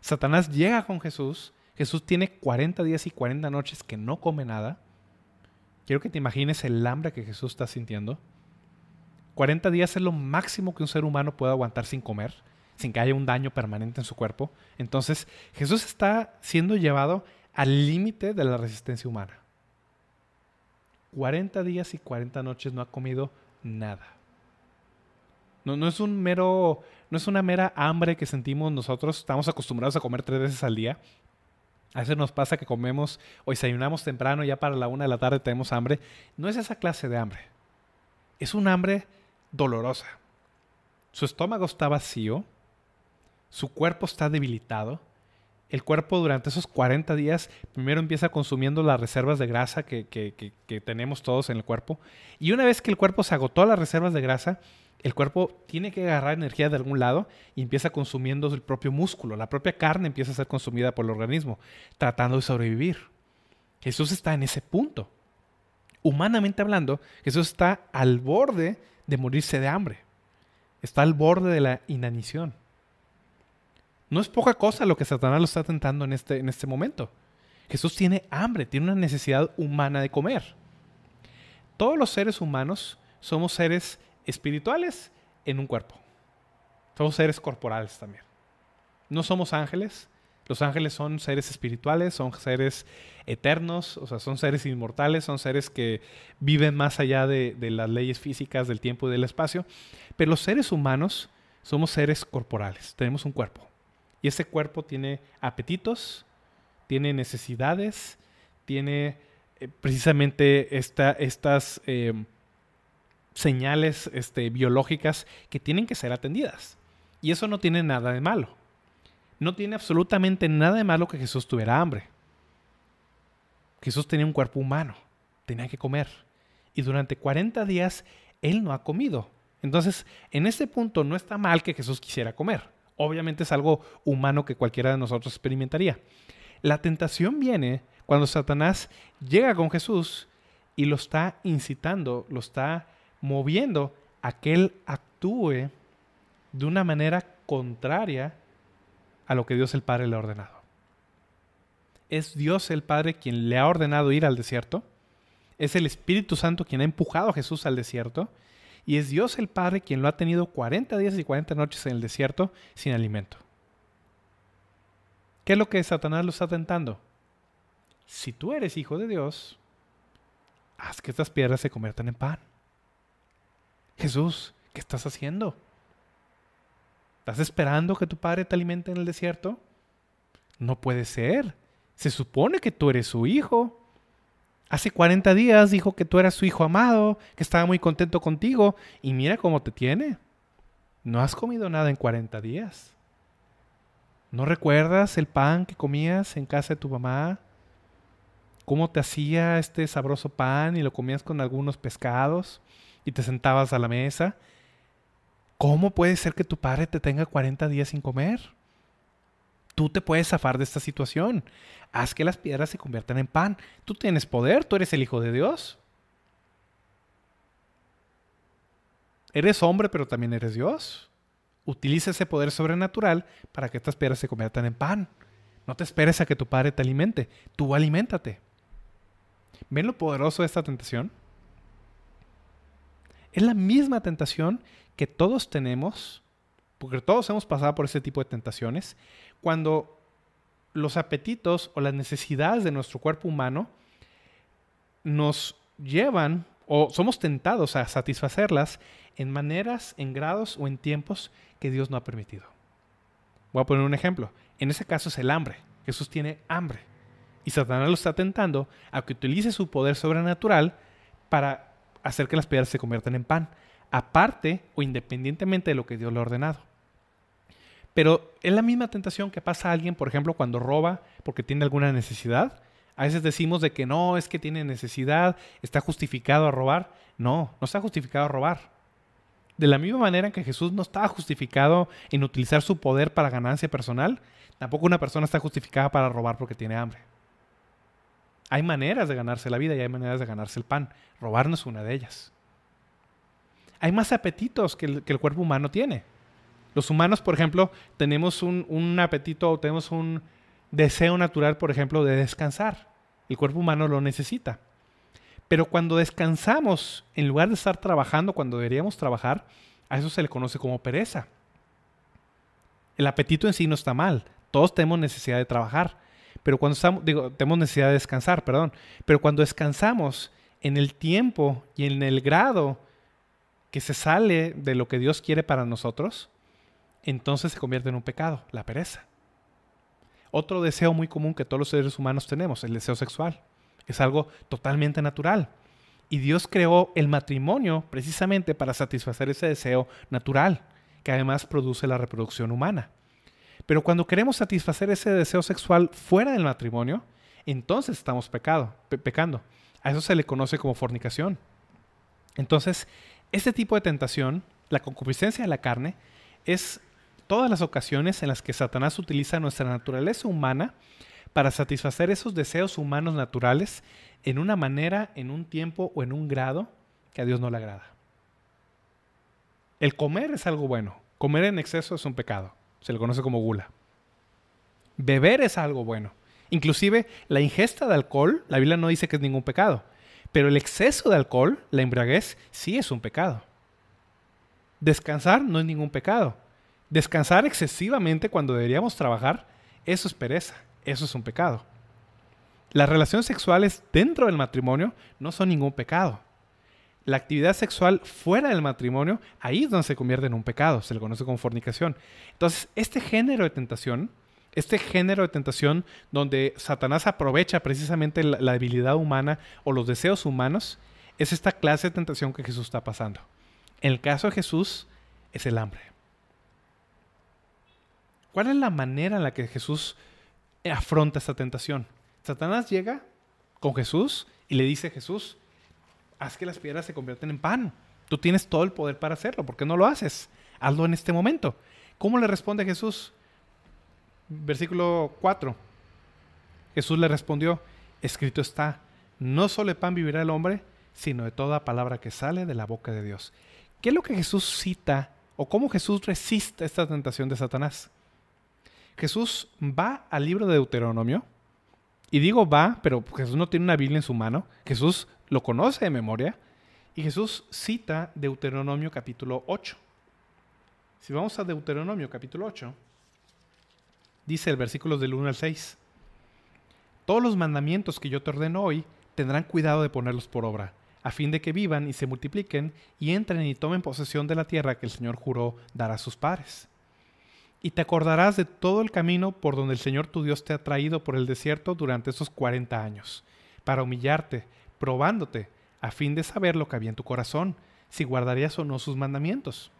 Satanás llega con Jesús. Jesús tiene 40 días y 40 noches que no come nada. Quiero que te imagines el hambre que Jesús está sintiendo. 40 días es lo máximo que un ser humano puede aguantar sin comer, sin que haya un daño permanente en su cuerpo. Entonces, Jesús está siendo llevado al límite de la resistencia humana. 40 días y 40 noches no ha comido nada. No, no, es un mero, no es una mera hambre que sentimos nosotros. Estamos acostumbrados a comer tres veces al día. A veces nos pasa que comemos o desayunamos temprano, ya para la una de la tarde tenemos hambre. No es esa clase de hambre. Es un hambre dolorosa. Su estómago está vacío, su cuerpo está debilitado. El cuerpo durante esos 40 días primero empieza consumiendo las reservas de grasa que, que, tenemos todos en el cuerpo. Y una vez que el cuerpo se agotó las reservas de grasa, el cuerpo tiene que agarrar energía de algún lado y empieza consumiendo el propio músculo. La propia carne empieza a ser consumida por el organismo, tratando de sobrevivir. Jesús está en ese punto. Humanamente hablando, Jesús está al borde de morirse de hambre. Está al borde de la inanición. No es poca cosa lo que Satanás lo está tentando en este, en este momento. Jesús tiene hambre, tiene una necesidad humana de comer. Todos los seres humanos somos seres espirituales en un cuerpo. Somos seres corporales también. No somos ángeles, los ángeles son seres espirituales, son seres eternos, o sea, son seres inmortales, son seres que viven más allá de, las leyes físicas del tiempo y del espacio. Pero los seres humanos somos seres corporales, tenemos un cuerpo. Y ese cuerpo tiene apetitos, tiene necesidades, tiene eh, precisamente estas em, señales este, biológicas que tienen que ser atendidas. Y eso no tiene nada de malo. No tiene absolutamente nada de malo que Jesús tuviera hambre. Jesús tenía un cuerpo humano, tenía que comer. Y durante 40 días él no ha comido. Entonces, en este punto no está mal que Jesús quisiera comer. Obviamente es algo humano que cualquiera de nosotros experimentaría. La tentación viene cuando Satanás llega con Jesús y lo está incitando, lo está moviendo a que él actúe de una manera contraria a lo que Dios el Padre le ha ordenado. Es Dios el Padre quien le ha ordenado ir al desierto. Es el Espíritu Santo quien ha empujado a Jesús al desierto. Y es Dios el Padre quien lo ha tenido 40 días y 40 noches en el desierto sin alimento. ¿Qué es lo que Satanás lo está tentando? Si tú eres hijo de Dios, haz que estas piedras se conviertan en pan. Jesús, ¿qué estás haciendo? ¿Estás esperando que tu padre te alimente en el desierto? No puede ser. Se supone que tú eres su hijo. Hace 40 días dijo que tú eras su hijo amado, que estaba muy contento contigo, y mira cómo te tiene. No has comido nada en 40 días. ¿No recuerdas el pan que comías en casa de tu mamá? ¿Cómo te hacía este sabroso pan y lo comías con algunos pescados y te sentabas a la mesa? ¿Cómo puede ser que tu padre te tenga 40 días sin comer? Tú te puedes zafar de esta situación. Haz que las piedras se conviertan en pan. Tú tienes poder, tú eres el Hijo de Dios. Eres hombre, pero también eres Dios. Utiliza ese poder sobrenatural para que estas piedras se conviertan en pan. No te esperes a que tu padre te alimente. Tú aliméntate. ¿Ven lo poderoso de esta tentación? Es la misma tentación que todos tenemos, porque todos hemos pasado por ese tipo de tentaciones, cuando los apetitos o las necesidades de nuestro cuerpo humano nos llevan o somos tentados a satisfacerlas en maneras, en grados o en tiempos que Dios no ha permitido. Voy a poner un ejemplo. En ese caso es el hambre. Jesús tiene hambre. Y Satanás lo está tentando a que utilice su poder sobrenatural para hacer que las piedras se conviertan en pan, aparte o independientemente de lo que Dios le ha ordenado. Pero es la misma tentación que pasa a alguien, por ejemplo, cuando roba porque tiene alguna necesidad. A veces decimos de que no, es que tiene necesidad, está justificado a robar. No, no está justificado a robar. De la misma manera que Jesús no estaba justificado en utilizar su poder para ganancia personal, tampoco una persona está justificada para robar porque tiene hambre. Hay maneras de ganarse la vida y hay maneras de ganarse el pan. Robar no es una de ellas. Hay más apetitos que el cuerpo humano tiene. Los humanos, por ejemplo, tenemos un, apetito o tenemos un deseo natural, por ejemplo, de descansar. El cuerpo humano lo necesita. Pero cuando descansamos, en lugar de estar trabajando cuando deberíamos trabajar, a eso se le conoce como pereza. El apetito en sí no está mal. Todos tenemos necesidad de trabajar. Pero cuando estamos, digo, tenemos necesidad de descansar, perdón. Pero cuando descansamos en el tiempo y en el grado que se sale de lo que Dios quiere para nosotros, entonces se convierte en un pecado, la pereza. Otro deseo muy común que todos los seres humanos tenemos, el deseo sexual. Es algo totalmente natural. Y Dios creó el matrimonio precisamente para satisfacer ese deseo natural, que además produce la reproducción humana. Pero cuando queremos satisfacer ese deseo sexual fuera del matrimonio, entonces estamos pecado, pecando. A eso se le conoce como fornicación. Entonces, este tipo de tentación, la concupiscencia de la carne, es todas las ocasiones en las que Satanás utiliza nuestra naturaleza humana para satisfacer esos deseos humanos naturales en una manera, en un tiempo o en un grado que a Dios no le agrada. El comer es algo bueno. Comer en exceso es un pecado. Se le conoce como gula. Beber es algo bueno. Inclusive la ingesta de alcohol, la Biblia no dice que es ningún pecado. Pero el exceso de alcohol, la embriaguez, sí es un pecado. Descansar no es ningún pecado. Descansar excesivamente cuando deberíamos trabajar, eso es pereza, eso es un pecado. Las relaciones sexuales dentro del matrimonio no son ningún pecado. La actividad sexual fuera del matrimonio, ahí es donde se convierte en un pecado, se le conoce como fornicación. Entonces, este género de tentación, este género de tentación donde Satanás aprovecha precisamente la, la debilidad humana o los deseos humanos, es esta clase de tentación que Jesús está pasando. En el caso de Jesús, es el hambre. ¿Cuál es la manera en la que Jesús afronta esta tentación? Satanás llega con Jesús y le dice, Jesús, haz que las piedras se conviertan en pan. Tú tienes todo el poder para hacerlo. ¿Por qué no lo haces? Hazlo en este momento. ¿Cómo le responde Jesús? Versículo 4. Jesús le respondió, escrito está, no solo de pan vivirá el hombre, sino de toda palabra que sale de la boca de Dios. ¿Qué es lo que Jesús cita o cómo Jesús resiste esta tentación de Satanás? Jesús va al libro de Deuteronomio, y digo va, pero Jesús no tiene una Biblia en su mano, Jesús lo conoce de memoria, y Jesús cita Deuteronomio capítulo 8. Si vamos a Deuteronomio capítulo 8, dice el versículo del 1 al 6, Todos los mandamientos que yo te ordeno hoy tendrán cuidado de ponerlos por obra, a fin de que vivan y se multipliquen y entren y tomen posesión de la tierra que el Señor juró dar a sus padres y te acordarás de todo el camino por donde el Señor tu Dios te ha traído por el desierto durante esos cuarenta años, para humillarte, probándote, a fin de saber lo que había en tu corazón, si guardarías o no sus mandamientos.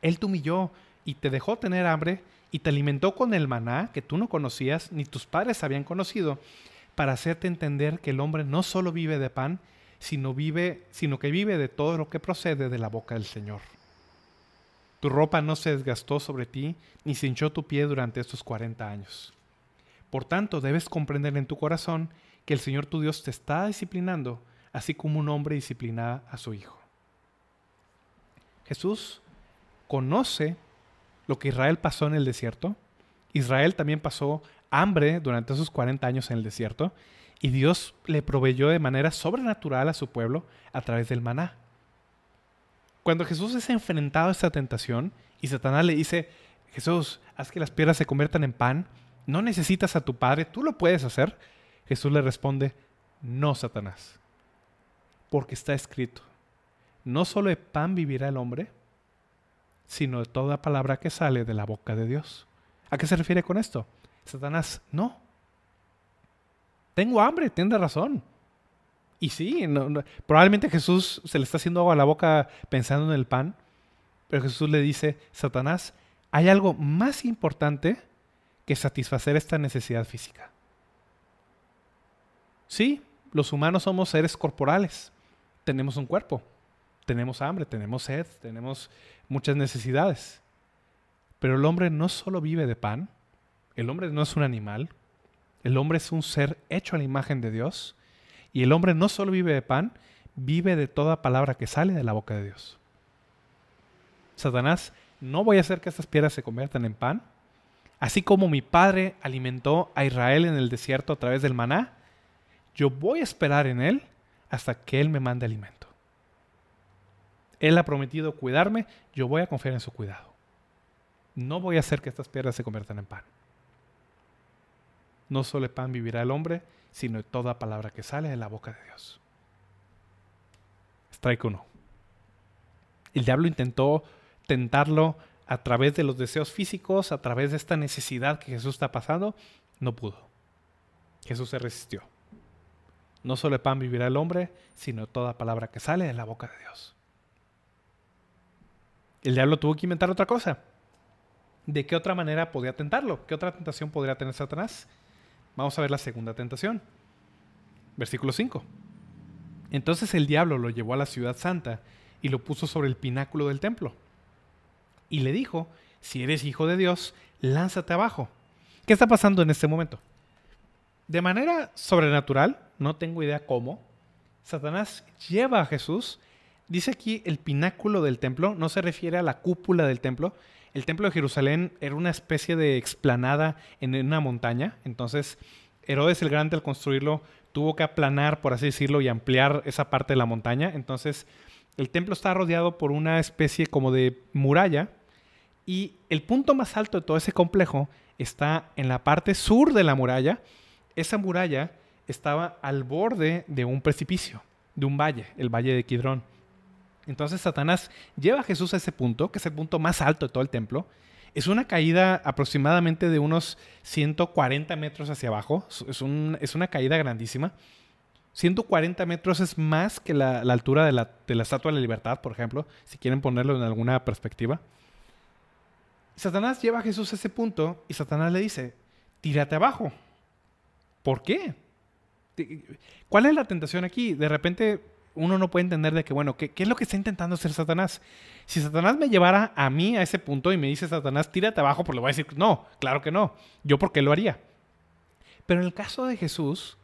Él te humilló y te dejó tener hambre y te alimentó con el maná que tú no conocías ni tus padres habían conocido, para hacerte entender que el hombre no solo vive de pan, sino vive, sino que vive de todo lo que procede de la boca del Señor. Tu ropa no se desgastó sobre ti, ni se hinchó tu pie durante estos 40 años. Por tanto, debes comprender en tu corazón que el Señor tu Dios te está disciplinando, así como un hombre disciplina a su hijo. Jesús conoce lo que Israel pasó en el desierto. Israel también pasó hambre durante esos 40 años en el desierto y Dios le proveyó de manera sobrenatural a su pueblo a través del maná. Cuando Jesús es enfrentado a esta tentación y Satanás le dice, Jesús, haz que las piedras se conviertan en pan, no necesitas a tu Padre, tú lo puedes hacer. Jesús le responde, no, Satanás, porque está escrito, no solo de pan vivirá el hombre, sino de toda palabra que sale de la boca de Dios. ¿A qué se refiere con esto? Satanás, no. Tengo hambre, tiene razón. Y sí, probablemente Jesús se le está haciendo agua a la boca pensando en el pan, pero Jesús le dice, Satanás, hay algo más importante que satisfacer esta necesidad física. Sí, los humanos somos seres corporales, tenemos un cuerpo, tenemos hambre, tenemos sed, tenemos muchas necesidades. Pero el hombre no solo vive de pan, el hombre no es un animal, el hombre es un ser hecho a la imagen de Dios, y el hombre no solo vive de pan, vive de toda palabra que sale de la boca de Dios. Satanás, no voy a hacer que estas piedras se conviertan en pan, así como mi padre alimentó a Israel en el desierto a través del maná, yo voy a esperar en él hasta que él me mande alimento. Él ha prometido cuidarme, yo voy a confiar en su cuidado. No voy a hacer que estas piedras se conviertan en pan. No solo de pan vivirá el hombre, sino toda palabra que sale de la boca de Dios. Strike. El diablo intentó tentarlo a través de los deseos físicos, a través de esta necesidad que Jesús está pasando. No pudo. Jesús se resistió. No solo de pan vivirá el hombre, sino toda palabra que sale de la boca de Dios. El diablo tuvo que inventar otra cosa. ¿De qué otra manera podía tentarlo? ¿Qué otra tentación podría tener Satanás? Vamos a ver la segunda tentación. Versículo 5. Entonces el diablo lo llevó a la ciudad santa y lo puso sobre el pináculo del templo. Y le dijo, si eres hijo de Dios, lánzate abajo. ¿Qué está pasando en este momento? De manera sobrenatural, no tengo idea cómo, Satanás lleva a Jesús Dice aquí el pináculo del templo, no se refiere a la cúpula del templo. El templo de Jerusalén era una especie de explanada en una montaña, entonces Herodes el Grande al construirlo tuvo que aplanar, por así decirlo, y ampliar esa parte de la montaña. Entonces el templo está rodeado por una especie como de muralla y el punto más alto de todo ese complejo está en la parte sur de la muralla. Esa muralla estaba al borde de un precipicio, de un valle, el valle de Kidrón. Entonces Satanás lleva a Jesús a ese punto, que es el punto más alto de todo el templo. Es una caída aproximadamente de unos 140 metros hacia abajo. Es, una caída grandísima. 140 metros es más que la, altura de la, de la, Estatua de la Libertad, por ejemplo, si quieren ponerlo en alguna perspectiva. Satanás lleva a Jesús a ese punto y Satanás le dice, tírate abajo. ¿Por qué? ¿Cuál es la tentación aquí? De repente uno no puede entender de que, bueno, ¿qué, es lo que está intentando hacer Satanás? Si Satanás me llevara a mí a ese punto y me dice Satanás, tírate abajo, pues le voy a decir, no, claro que no. ¿Yo por qué lo haría? Pero en el caso de Jesús,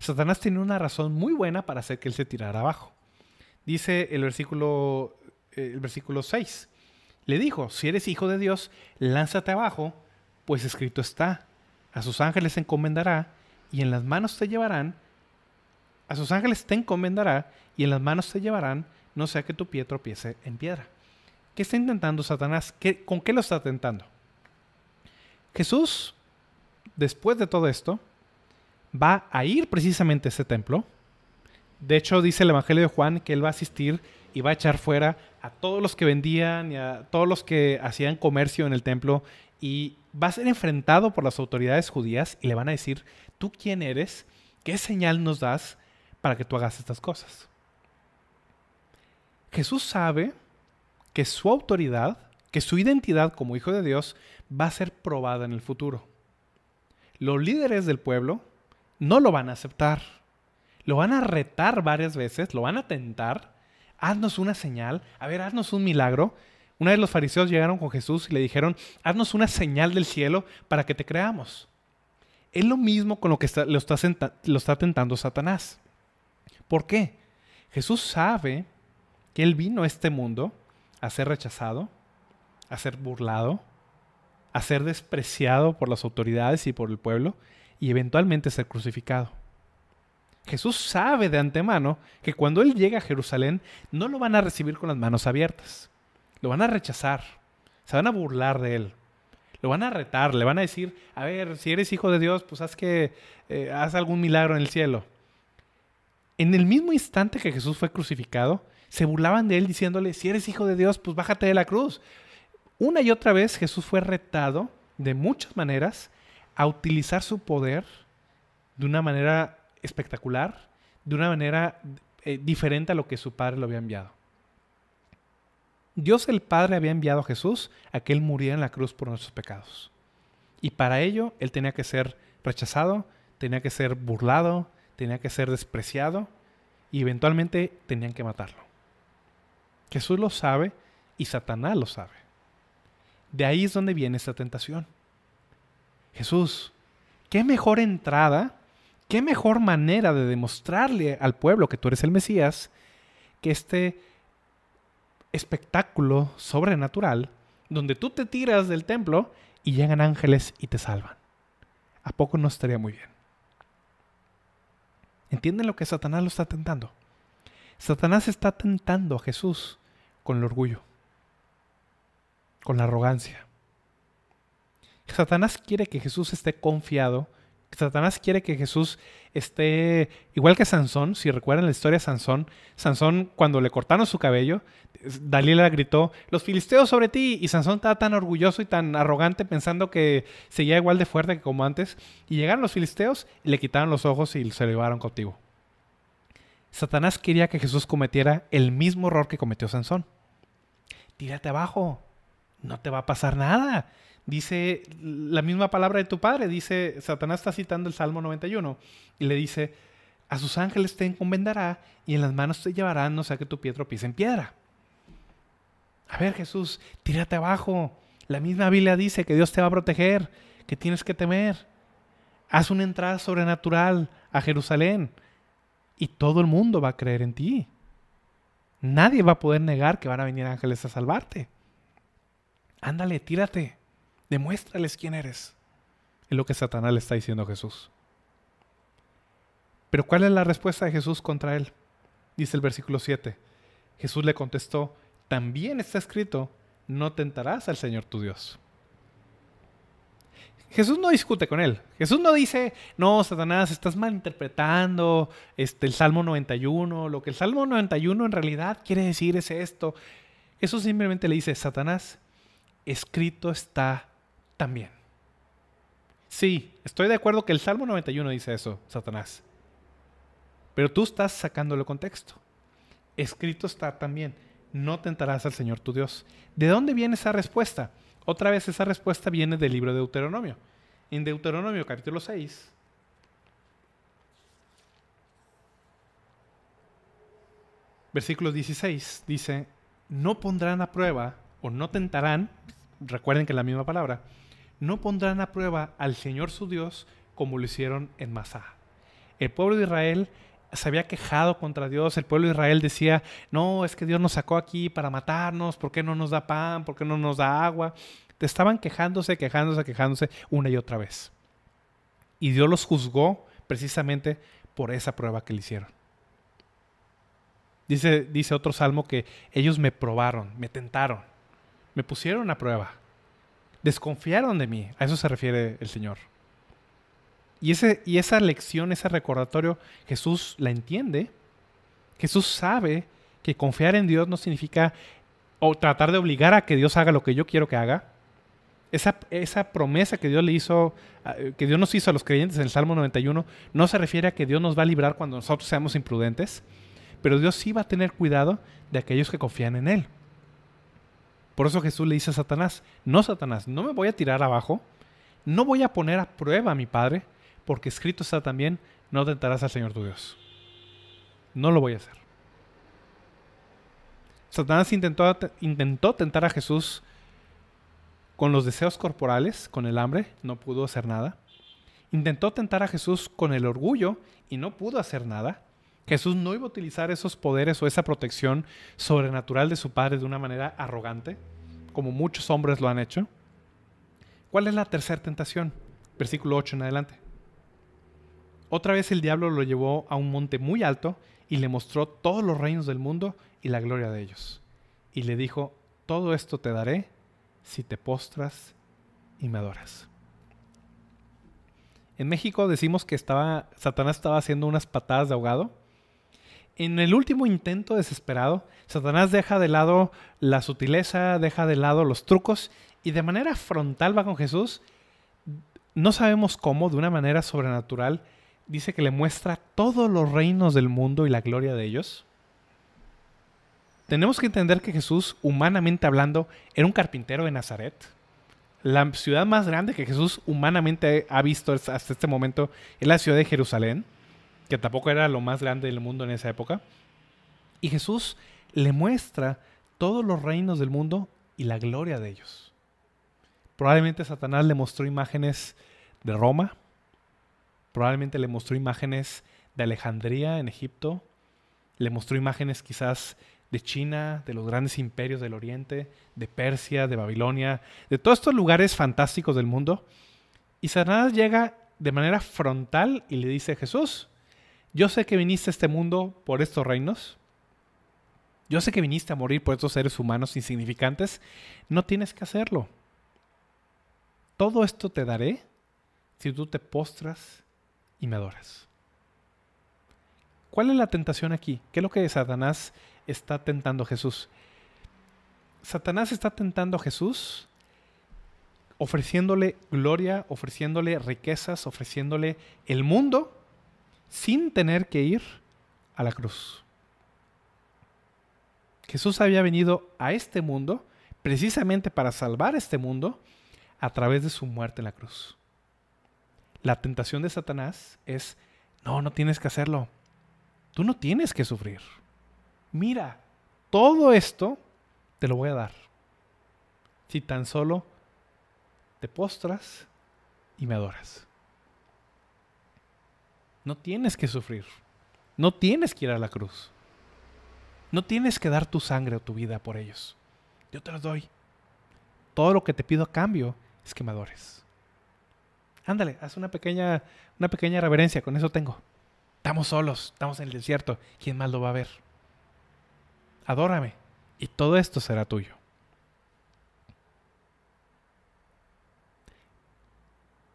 Satanás tiene una razón muy buena para hacer que él se tirara abajo. Dice el versículo, el versículo 6. Le dijo, si eres hijo de Dios, lánzate abajo, pues escrito está, a sus ángeles encomendará y en las manos te llevarán a sus ángeles te encomendará y en las manos te llevarán, no sea que tu pie tropiece en piedra. ¿Qué está intentando Satanás? ¿Con qué lo está tentando? Jesús, después de todo esto, va a ir precisamente a ese templo. De hecho, dice el Evangelio de Juan que él va a asistir y va a echar fuera a todos los que vendían y a todos los que hacían comercio en el templo y va a ser enfrentado por las autoridades judías y le van a decir, ¿tú quién eres? ¿Qué señal nos das para que tú hagas estas cosas. Jesús sabe que su autoridad, que su identidad como hijo de Dios va a ser probada en el futuro. Los líderes del pueblo no lo van a aceptar. Lo van a retar varias veces, lo van a tentar. Haznos una señal, a ver, haznos un milagro. Una vez los fariseos llegaron con Jesús y le dijeron, haznos una señal del cielo para que te creamos. Es lo mismo con lo que está lo está tentando Satanás. ¿Por qué? Jesús sabe que Él vino a este mundo a ser rechazado, a ser burlado, a ser despreciado por las autoridades y por el pueblo y eventualmente ser crucificado. Jesús sabe de antemano que cuando Él llega a Jerusalén no lo van a recibir con las manos abiertas. Lo van a rechazar. Se van a burlar de Él. Lo van a retar. Le van a decir, a ver, si eres hijo de Dios, pues haz que eh, haz algún milagro en el cielo. En el mismo instante que Jesús fue crucificado, se burlaban de Él diciéndole, si eres hijo de Dios, pues bájate de la cruz. Una y otra vez Jesús fue retado de muchas maneras a utilizar su poder de una manera espectacular, de una manera eh, diferente a lo que su padre lo había enviado. Dios el Padre había enviado a Jesús a que Él muriera en la cruz por nuestros pecados. Y para ello Él tenía que ser rechazado, tenía que ser burlado, tenía que ser despreciado y eventualmente tenían que matarlo. Jesús lo sabe y Satanás lo sabe. De ahí es donde viene esta tentación. Jesús, ¿qué mejor entrada ¿Qué mejor manera de demostrarle al pueblo que tú eres el Mesías que este espectáculo sobrenatural donde tú te tiras del templo y llegan ángeles y te salvan? ¿A poco no estaría muy bien? ¿Entienden lo que Satanás lo está tentando? Satanás está tentando a Jesús con el orgullo, con la arrogancia. Satanás quiere que Jesús esté confiado Satanás quiere que Jesús esté igual que Sansón. Si recuerdan la historia de Sansón, Sansón cuando le cortaron su cabello, Dalila gritó, los filisteos sobre ti. Y Sansón estaba tan orgulloso y tan arrogante pensando que seguía igual de fuerte que como antes. Y llegaron los filisteos y le quitaron los ojos y se lo llevaron cautivo. Satanás quería que Jesús cometiera el mismo error que cometió Sansón. Tírate abajo, no te va a pasar nada. Dice la misma palabra de tu padre, dice, Satanás está citando el Salmo 91 y le dice, a sus ángeles te encomendará y en las manos te llevarán, no sea que tu pie tropiece en piedra. A ver Jesús, tírate abajo. La misma Biblia dice que Dios te va a proteger, que tienes que temer. Haz una entrada sobrenatural a Jerusalén y todo el mundo va a creer en ti. Nadie va a poder negar que van a venir ángeles a salvarte. Ándale, tírate. Demuéstrales quién eres. Es lo que Satanás le está diciendo a Jesús. Pero ¿cuál es la respuesta de Jesús contra él? Dice el versículo 7. Jesús le contestó, también está escrito, no tentarás al Señor tu Dios. Jesús no discute con él. Jesús no dice, no, Satanás, estás malinterpretando este, el Salmo 91. Lo que el Salmo 91 en realidad quiere decir es esto. Jesús simplemente le dice, Satanás, escrito está también. Sí, estoy de acuerdo que el Salmo 91 dice eso, Satanás. Pero tú estás sacándolo contexto. Escrito está también, no tentarás al Señor tu Dios. ¿De dónde viene esa respuesta? Otra vez esa respuesta viene del libro de Deuteronomio. En Deuteronomio capítulo 6, versículo 16, dice, no pondrán a prueba o no tentarán, recuerden que es la misma palabra, no pondrán a prueba al Señor su Dios como lo hicieron en Masá. El pueblo de Israel se había quejado contra Dios. El pueblo de Israel decía, no, es que Dios nos sacó aquí para matarnos, ¿por qué no nos da pan? ¿Por qué no nos da agua? Estaban quejándose, quejándose, quejándose una y otra vez. Y Dios los juzgó precisamente por esa prueba que le hicieron. Dice, dice otro salmo que ellos me probaron, me tentaron, me pusieron a prueba desconfiaron de mí. A eso se refiere el Señor. Y, ese, y esa lección, ese recordatorio, Jesús la entiende. Jesús sabe que confiar en Dios no significa o tratar de obligar a que Dios haga lo que yo quiero que haga. Esa, esa promesa que Dios le hizo, que Dios nos hizo a los creyentes en el Salmo 91, no se refiere a que Dios nos va a librar cuando nosotros seamos imprudentes, pero Dios sí va a tener cuidado de aquellos que confían en Él. Por eso Jesús le dice a Satanás, no Satanás, no me voy a tirar abajo, no voy a poner a prueba a mi Padre, porque escrito está también, no tentarás al Señor tu Dios. No lo voy a hacer. Satanás intentó, intentó tentar a Jesús con los deseos corporales, con el hambre, no pudo hacer nada. Intentó tentar a Jesús con el orgullo y no pudo hacer nada. Jesús no iba a utilizar esos poderes o esa protección sobrenatural de su Padre de una manera arrogante, como muchos hombres lo han hecho. ¿Cuál es la tercera tentación? Versículo 8 en adelante. Otra vez el diablo lo llevó a un monte muy alto y le mostró todos los reinos del mundo y la gloria de ellos. Y le dijo, todo esto te daré si te postras y me adoras. En México decimos que estaba, Satanás estaba haciendo unas patadas de ahogado. En el último intento desesperado, Satanás deja de lado la sutileza, deja de lado los trucos y de manera frontal va con Jesús. No sabemos cómo, de una manera sobrenatural, dice que le muestra todos los reinos del mundo y la gloria de ellos. Tenemos que entender que Jesús, humanamente hablando, era un carpintero de Nazaret. La ciudad más grande que Jesús humanamente ha visto hasta este momento es la ciudad de Jerusalén, que tampoco era lo más grande del mundo en esa época. Y Jesús le muestra todos los reinos del mundo y la gloria de ellos. Probablemente Satanás le mostró imágenes de Roma, probablemente le mostró imágenes de Alejandría en Egipto, le mostró imágenes quizás de China, de los grandes imperios del Oriente, de Persia, de Babilonia, de todos estos lugares fantásticos del mundo. Y Satanás llega de manera frontal y le dice, Jesús, yo sé que viniste a este mundo por estos reinos. Yo sé que viniste a morir por estos seres humanos insignificantes. No tienes que hacerlo. Todo esto te daré si tú te postras y me adoras. ¿Cuál es la tentación aquí? ¿Qué es lo que Satanás está tentando a Jesús? Satanás está tentando a Jesús ofreciéndole gloria, ofreciéndole riquezas, ofreciéndole el mundo sin tener que ir a la cruz. Jesús había venido a este mundo precisamente para salvar este mundo a través de su muerte en la cruz. La tentación de Satanás es, no, no tienes que hacerlo. Tú no tienes que sufrir. Mira, todo esto te lo voy a dar. Si tan solo te postras y me adoras. No tienes que sufrir. No tienes que ir a la cruz. No tienes que dar tu sangre o tu vida por ellos. Yo te los doy. Todo lo que te pido a cambio es que me adores. Ándale, haz una pequeña, una pequeña reverencia, con eso tengo. Estamos solos, estamos en el desierto. ¿Quién más lo va a ver? Adórame y todo esto será tuyo.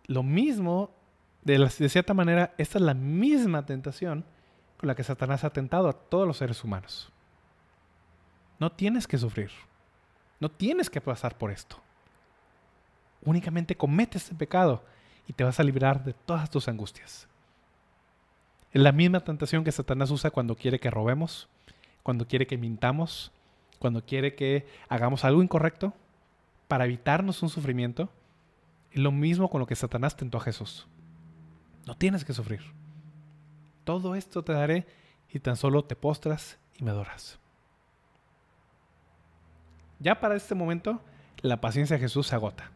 Lo mismo, de, cierta manera, esta es la misma tentación con la que Satanás ha tentado a todos los seres humanos. No tienes que sufrir. No tienes que pasar por esto. Únicamente comete este pecado y te vas a librar de todas tus angustias. Es la misma tentación que Satanás usa cuando quiere que robemos, cuando quiere que mintamos, cuando quiere que hagamos algo incorrecto para evitarnos un sufrimiento. Es lo mismo con lo que Satanás tentó a Jesús. No tienes que sufrir. Todo esto te daré y tan solo te postras y me adoras. Ya para este momento, la paciencia de Jesús se agota.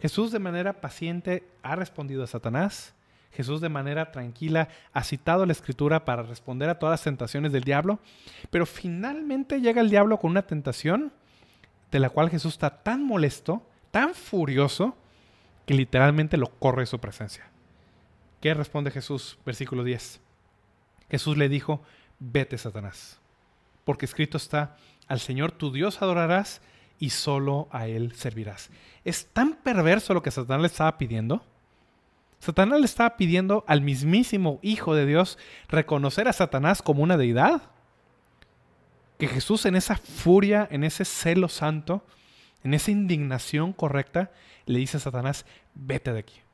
Jesús de manera paciente ha respondido a Satanás Jesús de manera tranquila ha citado la escritura para responder a todas las tentaciones del diablo, pero finalmente llega el diablo con una tentación de la cual Jesús está tan molesto, tan furioso, que literalmente lo corre de su presencia. ¿Qué responde Jesús? Versículo 10. Jesús le dijo, vete Satanás, porque escrito está, al Señor tu Dios adorarás y solo a Él servirás. Es tan perverso lo que Satanás le estaba pidiendo Satanás le estaba pidiendo al mismísimo Hijo de Dios reconocer a Satanás como una deidad. Que Jesús en esa furia, en ese celo santo, en esa indignación correcta, le dice a Satanás, vete de aquí.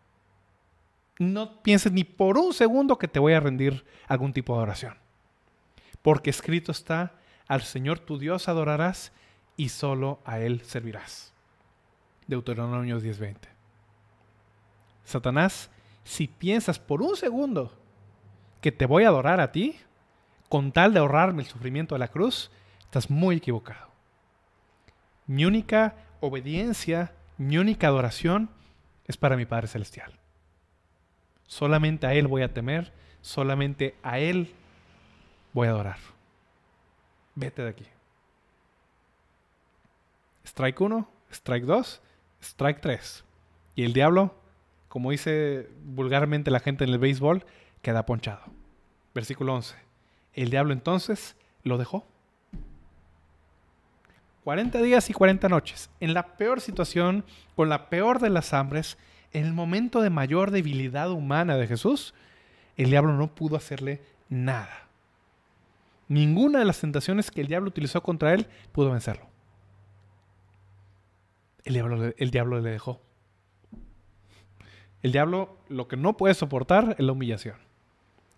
No pienses ni por un segundo que te voy a rendir algún tipo de oración. Porque escrito está, al Señor tu Dios adorarás y solo a Él servirás. Deuteronomio 10:20. Satanás si piensas por un segundo que te voy a adorar a ti, con tal de ahorrarme el sufrimiento de la cruz, Estás muy equivocado. Mi única obediencia, mi única adoración es para mi Padre Celestial. Solamente a Él voy a temer, solamente a Él voy a adorar. Vete de aquí. Strike 1, strike 2, strike 3. Y el diablo, como dice vulgarmente la gente en el béisbol, queda ponchado. Versículo 11. El diablo entonces lo dejó. 40 días y 40 noches, en la peor situación, con la peor de las hambres, en el momento de mayor debilidad humana de Jesús, el diablo no pudo hacerle nada. Ninguna de las tentaciones que el diablo utilizó contra él pudo vencerlo. El diablo, el diablo le dejó. El diablo lo que no puede soportar es la humillación.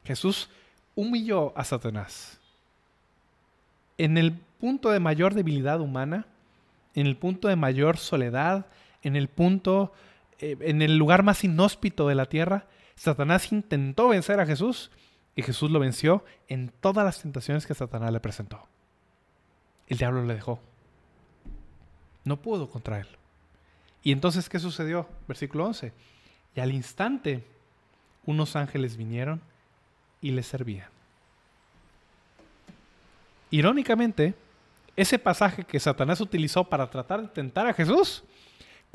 Jesús humilló a Satanás. En el punto de mayor debilidad humana, en el punto de mayor soledad, en el punto, eh, en el lugar más inhóspito de la tierra, Satanás intentó vencer a Jesús y Jesús lo venció en todas las tentaciones que Satanás le presentó. El diablo le dejó. No pudo contra él. Y entonces, ¿qué sucedió? Versículo 11. Y al instante, unos ángeles vinieron y le servían. Irónicamente, ese pasaje que Satanás utilizó para tratar de tentar a Jesús,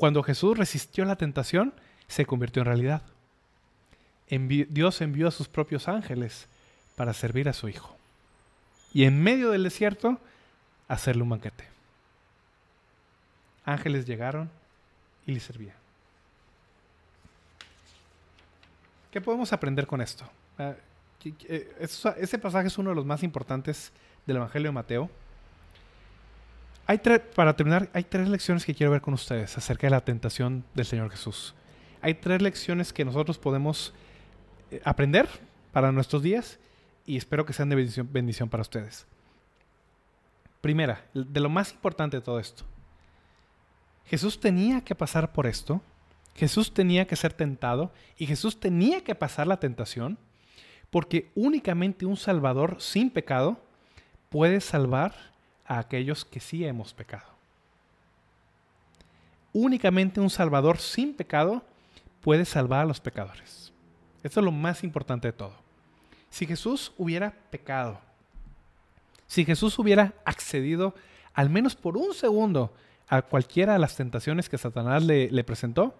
cuando Jesús resistió la tentación, se convirtió en realidad. Dios envió a sus propios ángeles para servir a su Hijo. Y en medio del desierto, hacerle un banquete. Ángeles llegaron y le servían. ¿Qué podemos aprender con esto? Ah, ese pasaje es uno de los más importantes del Evangelio de Mateo. Para terminar, hay tres lecciones que quiero ver con ustedes acerca de la tentación del Señor Jesús. Hay tres lecciones que nosotros podemos eh, aprender para nuestros días y espero que sean de bendición para ustedes. Primera, de lo más importante de todo esto. Jesús tenía que pasar por esto, Jesús tenía que ser tentado y Jesús tenía que pasar la tentación porque únicamente un Salvador sin pecado puede salvar a aquellos que sí hemos pecado. Únicamente un Salvador sin pecado puede salvar a los pecadores. Esto es lo más importante de todo. Si Jesús hubiera pecado, si Jesús hubiera accedido al menos por un segundo a cualquiera de las tentaciones que Satanás le, le presentó,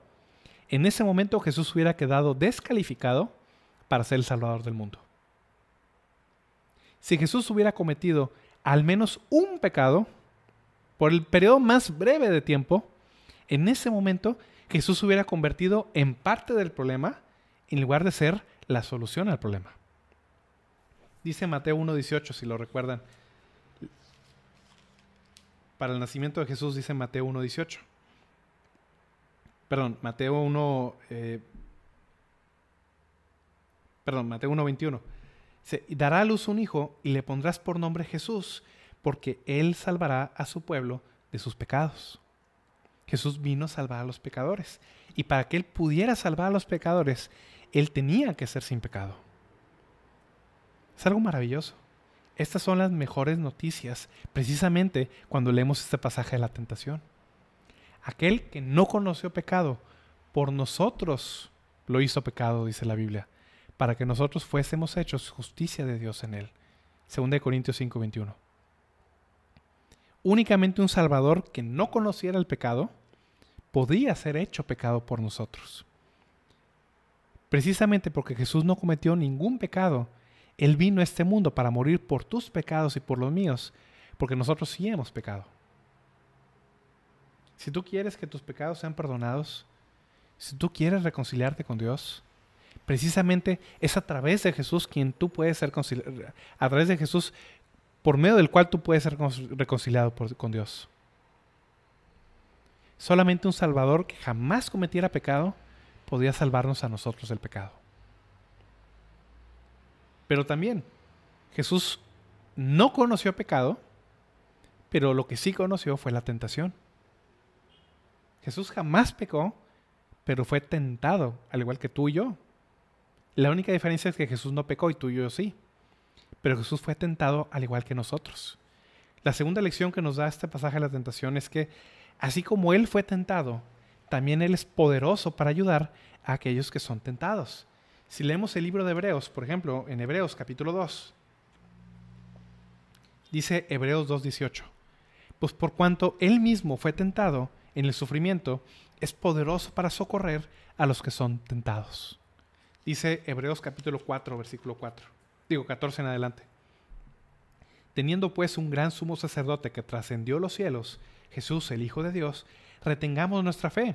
en ese momento Jesús hubiera quedado descalificado para ser el Salvador del mundo. Si Jesús hubiera cometido al menos un pecado, por el periodo más breve de tiempo, en ese momento Jesús hubiera convertido en parte del problema en lugar de ser la solución al problema. Dice Mateo 1.18, si lo recuerdan. Para el nacimiento de Jesús dice Mateo 1.18. Perdón, Mateo 1, perdón, Mateo 1.21. Dice, dará a luz un hijo y le pondrás por nombre Jesús, porque él salvará a su pueblo de sus pecados. Jesús vino a salvar a los pecadores. Y para que él pudiera salvar a los pecadores, él tenía que ser sin pecado. Es algo maravilloso. Estas son las mejores noticias, precisamente cuando leemos este pasaje de la tentación. Aquel que no conoció pecado, por nosotros lo hizo pecado, dice la Biblia, para que nosotros fuésemos hechos justicia de Dios en él. 2 Corintios 5:21. Únicamente un Salvador que no conociera el pecado podía ser hecho pecado por nosotros. Precisamente porque Jesús no cometió ningún pecado, Él vino a este mundo para morir por tus pecados y por los míos, porque nosotros sí hemos pecado. Si tú quieres que tus pecados sean perdonados, si tú quieres reconciliarte con Dios, Precisamente es a través de Jesús quien tú puedes ser a través de Jesús por medio del cual tú puedes ser reconciliado con Dios. Solamente un Salvador que jamás cometiera pecado podía salvarnos a nosotros del pecado. Pero también Jesús no conoció pecado, pero lo que sí conoció fue la tentación. Jesús jamás pecó, pero fue tentado, al igual que tú y yo. La única diferencia es que Jesús no pecó y tú y yo sí. Pero Jesús fue tentado al igual que nosotros. La segunda lección que nos da este pasaje de la tentación es que así como Él fue tentado, también Él es poderoso para ayudar a aquellos que son tentados. Si leemos el libro de Hebreos, por ejemplo, en Hebreos capítulo 2, dice Hebreos 2.18, pues por cuanto Él mismo fue tentado en el sufrimiento, es poderoso para socorrer a los que son tentados. Dice Hebreos capítulo 4, versículo 4, digo 14 en adelante. Teniendo pues un gran sumo sacerdote que trascendió los cielos, Jesús, el Hijo de Dios, retengamos nuestra fe,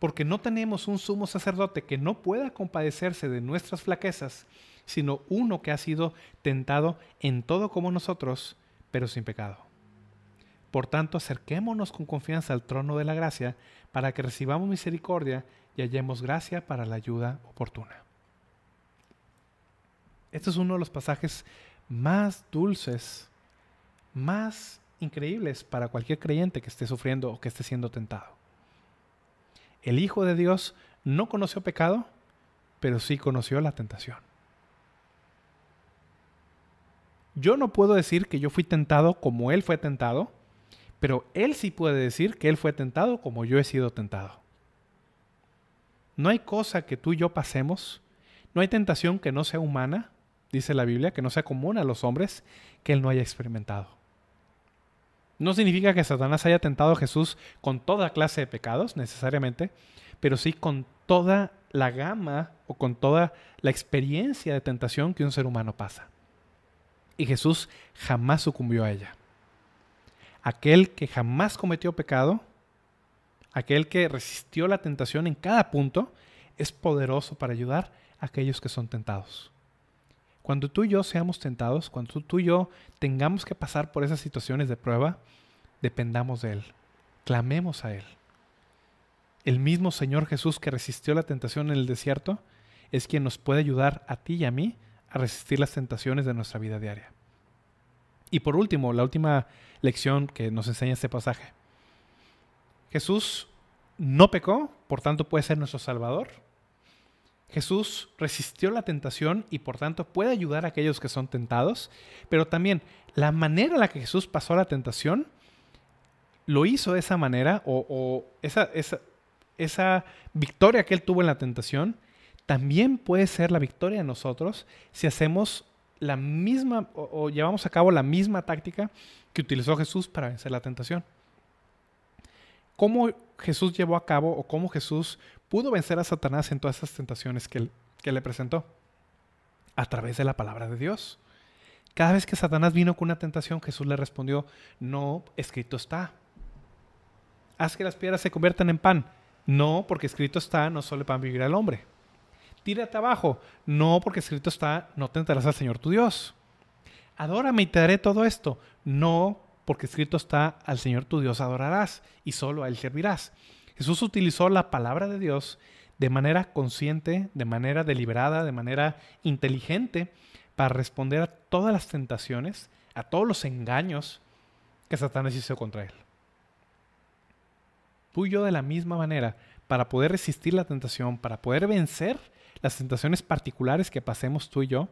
porque no tenemos un sumo sacerdote que no pueda compadecerse de nuestras flaquezas, sino uno que ha sido tentado en todo como nosotros, pero sin pecado. Por tanto, acerquémonos con confianza al trono de la gracia para que recibamos misericordia y hallemos gracia para la ayuda oportuna. Este es uno de los pasajes más dulces, más increíbles para cualquier creyente que esté sufriendo o que esté siendo tentado. El Hijo de Dios no conoció pecado, pero sí conoció la tentación. Yo no puedo decir que yo fui tentado como Él fue tentado, pero Él sí puede decir que Él fue tentado como yo he sido tentado. No hay cosa que tú y yo pasemos, no hay tentación que no sea humana, dice la Biblia, que no sea común a los hombres, que Él no haya experimentado. No significa que Satanás haya tentado a Jesús con toda clase de pecados, necesariamente, pero sí con toda la gama o con toda la experiencia de tentación que un ser humano pasa. Y Jesús jamás sucumbió a ella. Aquel que jamás cometió pecado, aquel que resistió la tentación en cada punto, es poderoso para ayudar a aquellos que son tentados. Cuando tú y yo seamos tentados, cuando tú y yo tengamos que pasar por esas situaciones de prueba, dependamos de Él, clamemos a Él. El mismo Señor Jesús que resistió la tentación en el desierto es quien nos puede ayudar a ti y a mí a resistir las tentaciones de nuestra vida diaria. Y por último, la última lección que nos enseña este pasaje. Jesús no pecó, por tanto puede ser nuestro Salvador. Jesús resistió la tentación y por tanto puede ayudar a aquellos que son tentados, pero también la manera en la que Jesús pasó la tentación, lo hizo de esa manera, o, esa, esa, esa victoria que él tuvo en la tentación, también puede ser la victoria de nosotros si hacemos la misma o, llevamos a cabo la misma táctica que utilizó Jesús para vencer la tentación. ¿Cómo Jesús llevó a cabo o cómo Jesús pudo vencer a Satanás en todas esas tentaciones que, que le presentó? A través de la palabra de Dios. Cada vez que Satanás vino con una tentación, Jesús le respondió, no, escrito está. Haz que las piedras se conviertan en pan. No, porque escrito está, no solo pan vivir al hombre tírate abajo. No, porque escrito está, no tentarás al Señor tu Dios. Adórame y te daré todo esto. No, porque escrito está, al Señor tu Dios adorarás y solo a Él servirás. Jesús utilizó la palabra de Dios de manera consciente, de manera deliberada, de manera inteligente, para responder a todas las tentaciones, a todos los engaños que Satanás hizo contra Él. Tú y yo de la misma manera, para poder resistir la tentación, para poder vencer las tentaciones particulares que pasemos tú y yo,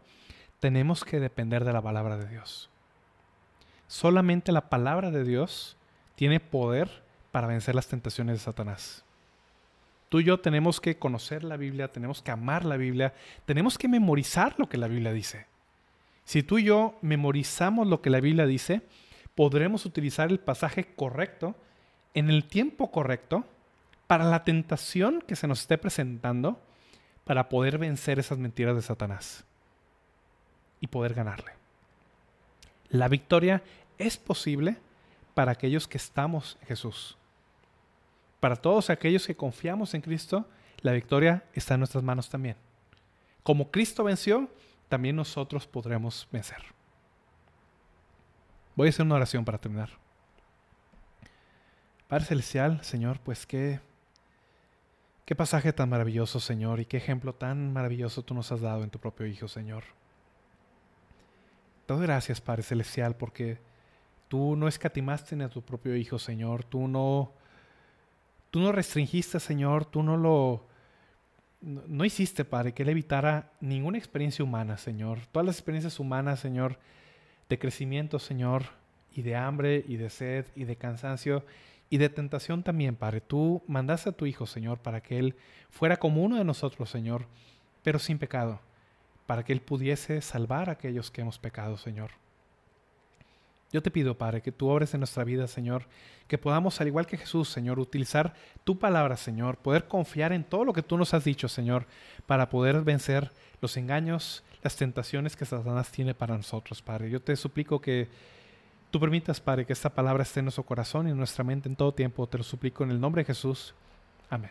tenemos que depender de la palabra de Dios. Solamente la palabra de Dios tiene poder para vencer las tentaciones de Satanás. Tú y yo tenemos que conocer la Biblia, tenemos que amar la Biblia, tenemos que memorizar lo que la Biblia dice. Si tú y yo memorizamos lo que la Biblia dice, podremos utilizar el pasaje correcto en el tiempo correcto para la tentación que se nos esté presentando para poder vencer esas mentiras de Satanás y poder ganarle. La victoria es posible para aquellos que estamos en Jesús. Para todos aquellos que confiamos en Cristo, la victoria está en nuestras manos también. Como Cristo venció, también nosotros podremos vencer. Voy a hacer una oración para terminar. Padre Celestial, Señor, pues que Qué pasaje tan maravilloso, Señor, y qué ejemplo tan maravilloso tú nos has dado en tu propio Hijo, Señor. Te doy gracias, Padre Celestial, porque tú no escatimaste en a tu propio Hijo, Señor. Tú no, tú no restringiste, Señor. Tú no lo, no, hiciste, Padre, que Él evitara ninguna experiencia humana, Señor. Todas las experiencias humanas, Señor, de crecimiento, Señor, y de hambre y de sed y de cansancio y de tentación también, Padre. Tú mandaste a tu Hijo, Señor, para que Él fuera como uno de nosotros, Señor, pero sin pecado, para que Él pudiese salvar a aquellos que hemos pecado, Señor. Yo te pido, Padre, que tú obres en nuestra vida, Señor, que podamos, al igual que Jesús, Señor, utilizar tu palabra, Señor, poder confiar en todo lo que tú nos has dicho, Señor, para poder vencer los engaños, las tentaciones que Satanás tiene para nosotros, Padre. Yo te suplico que tú permitas, Padre, que esta palabra esté en nuestro corazón y en nuestra mente en todo tiempo. Te lo suplico en el nombre de Jesús. Amén.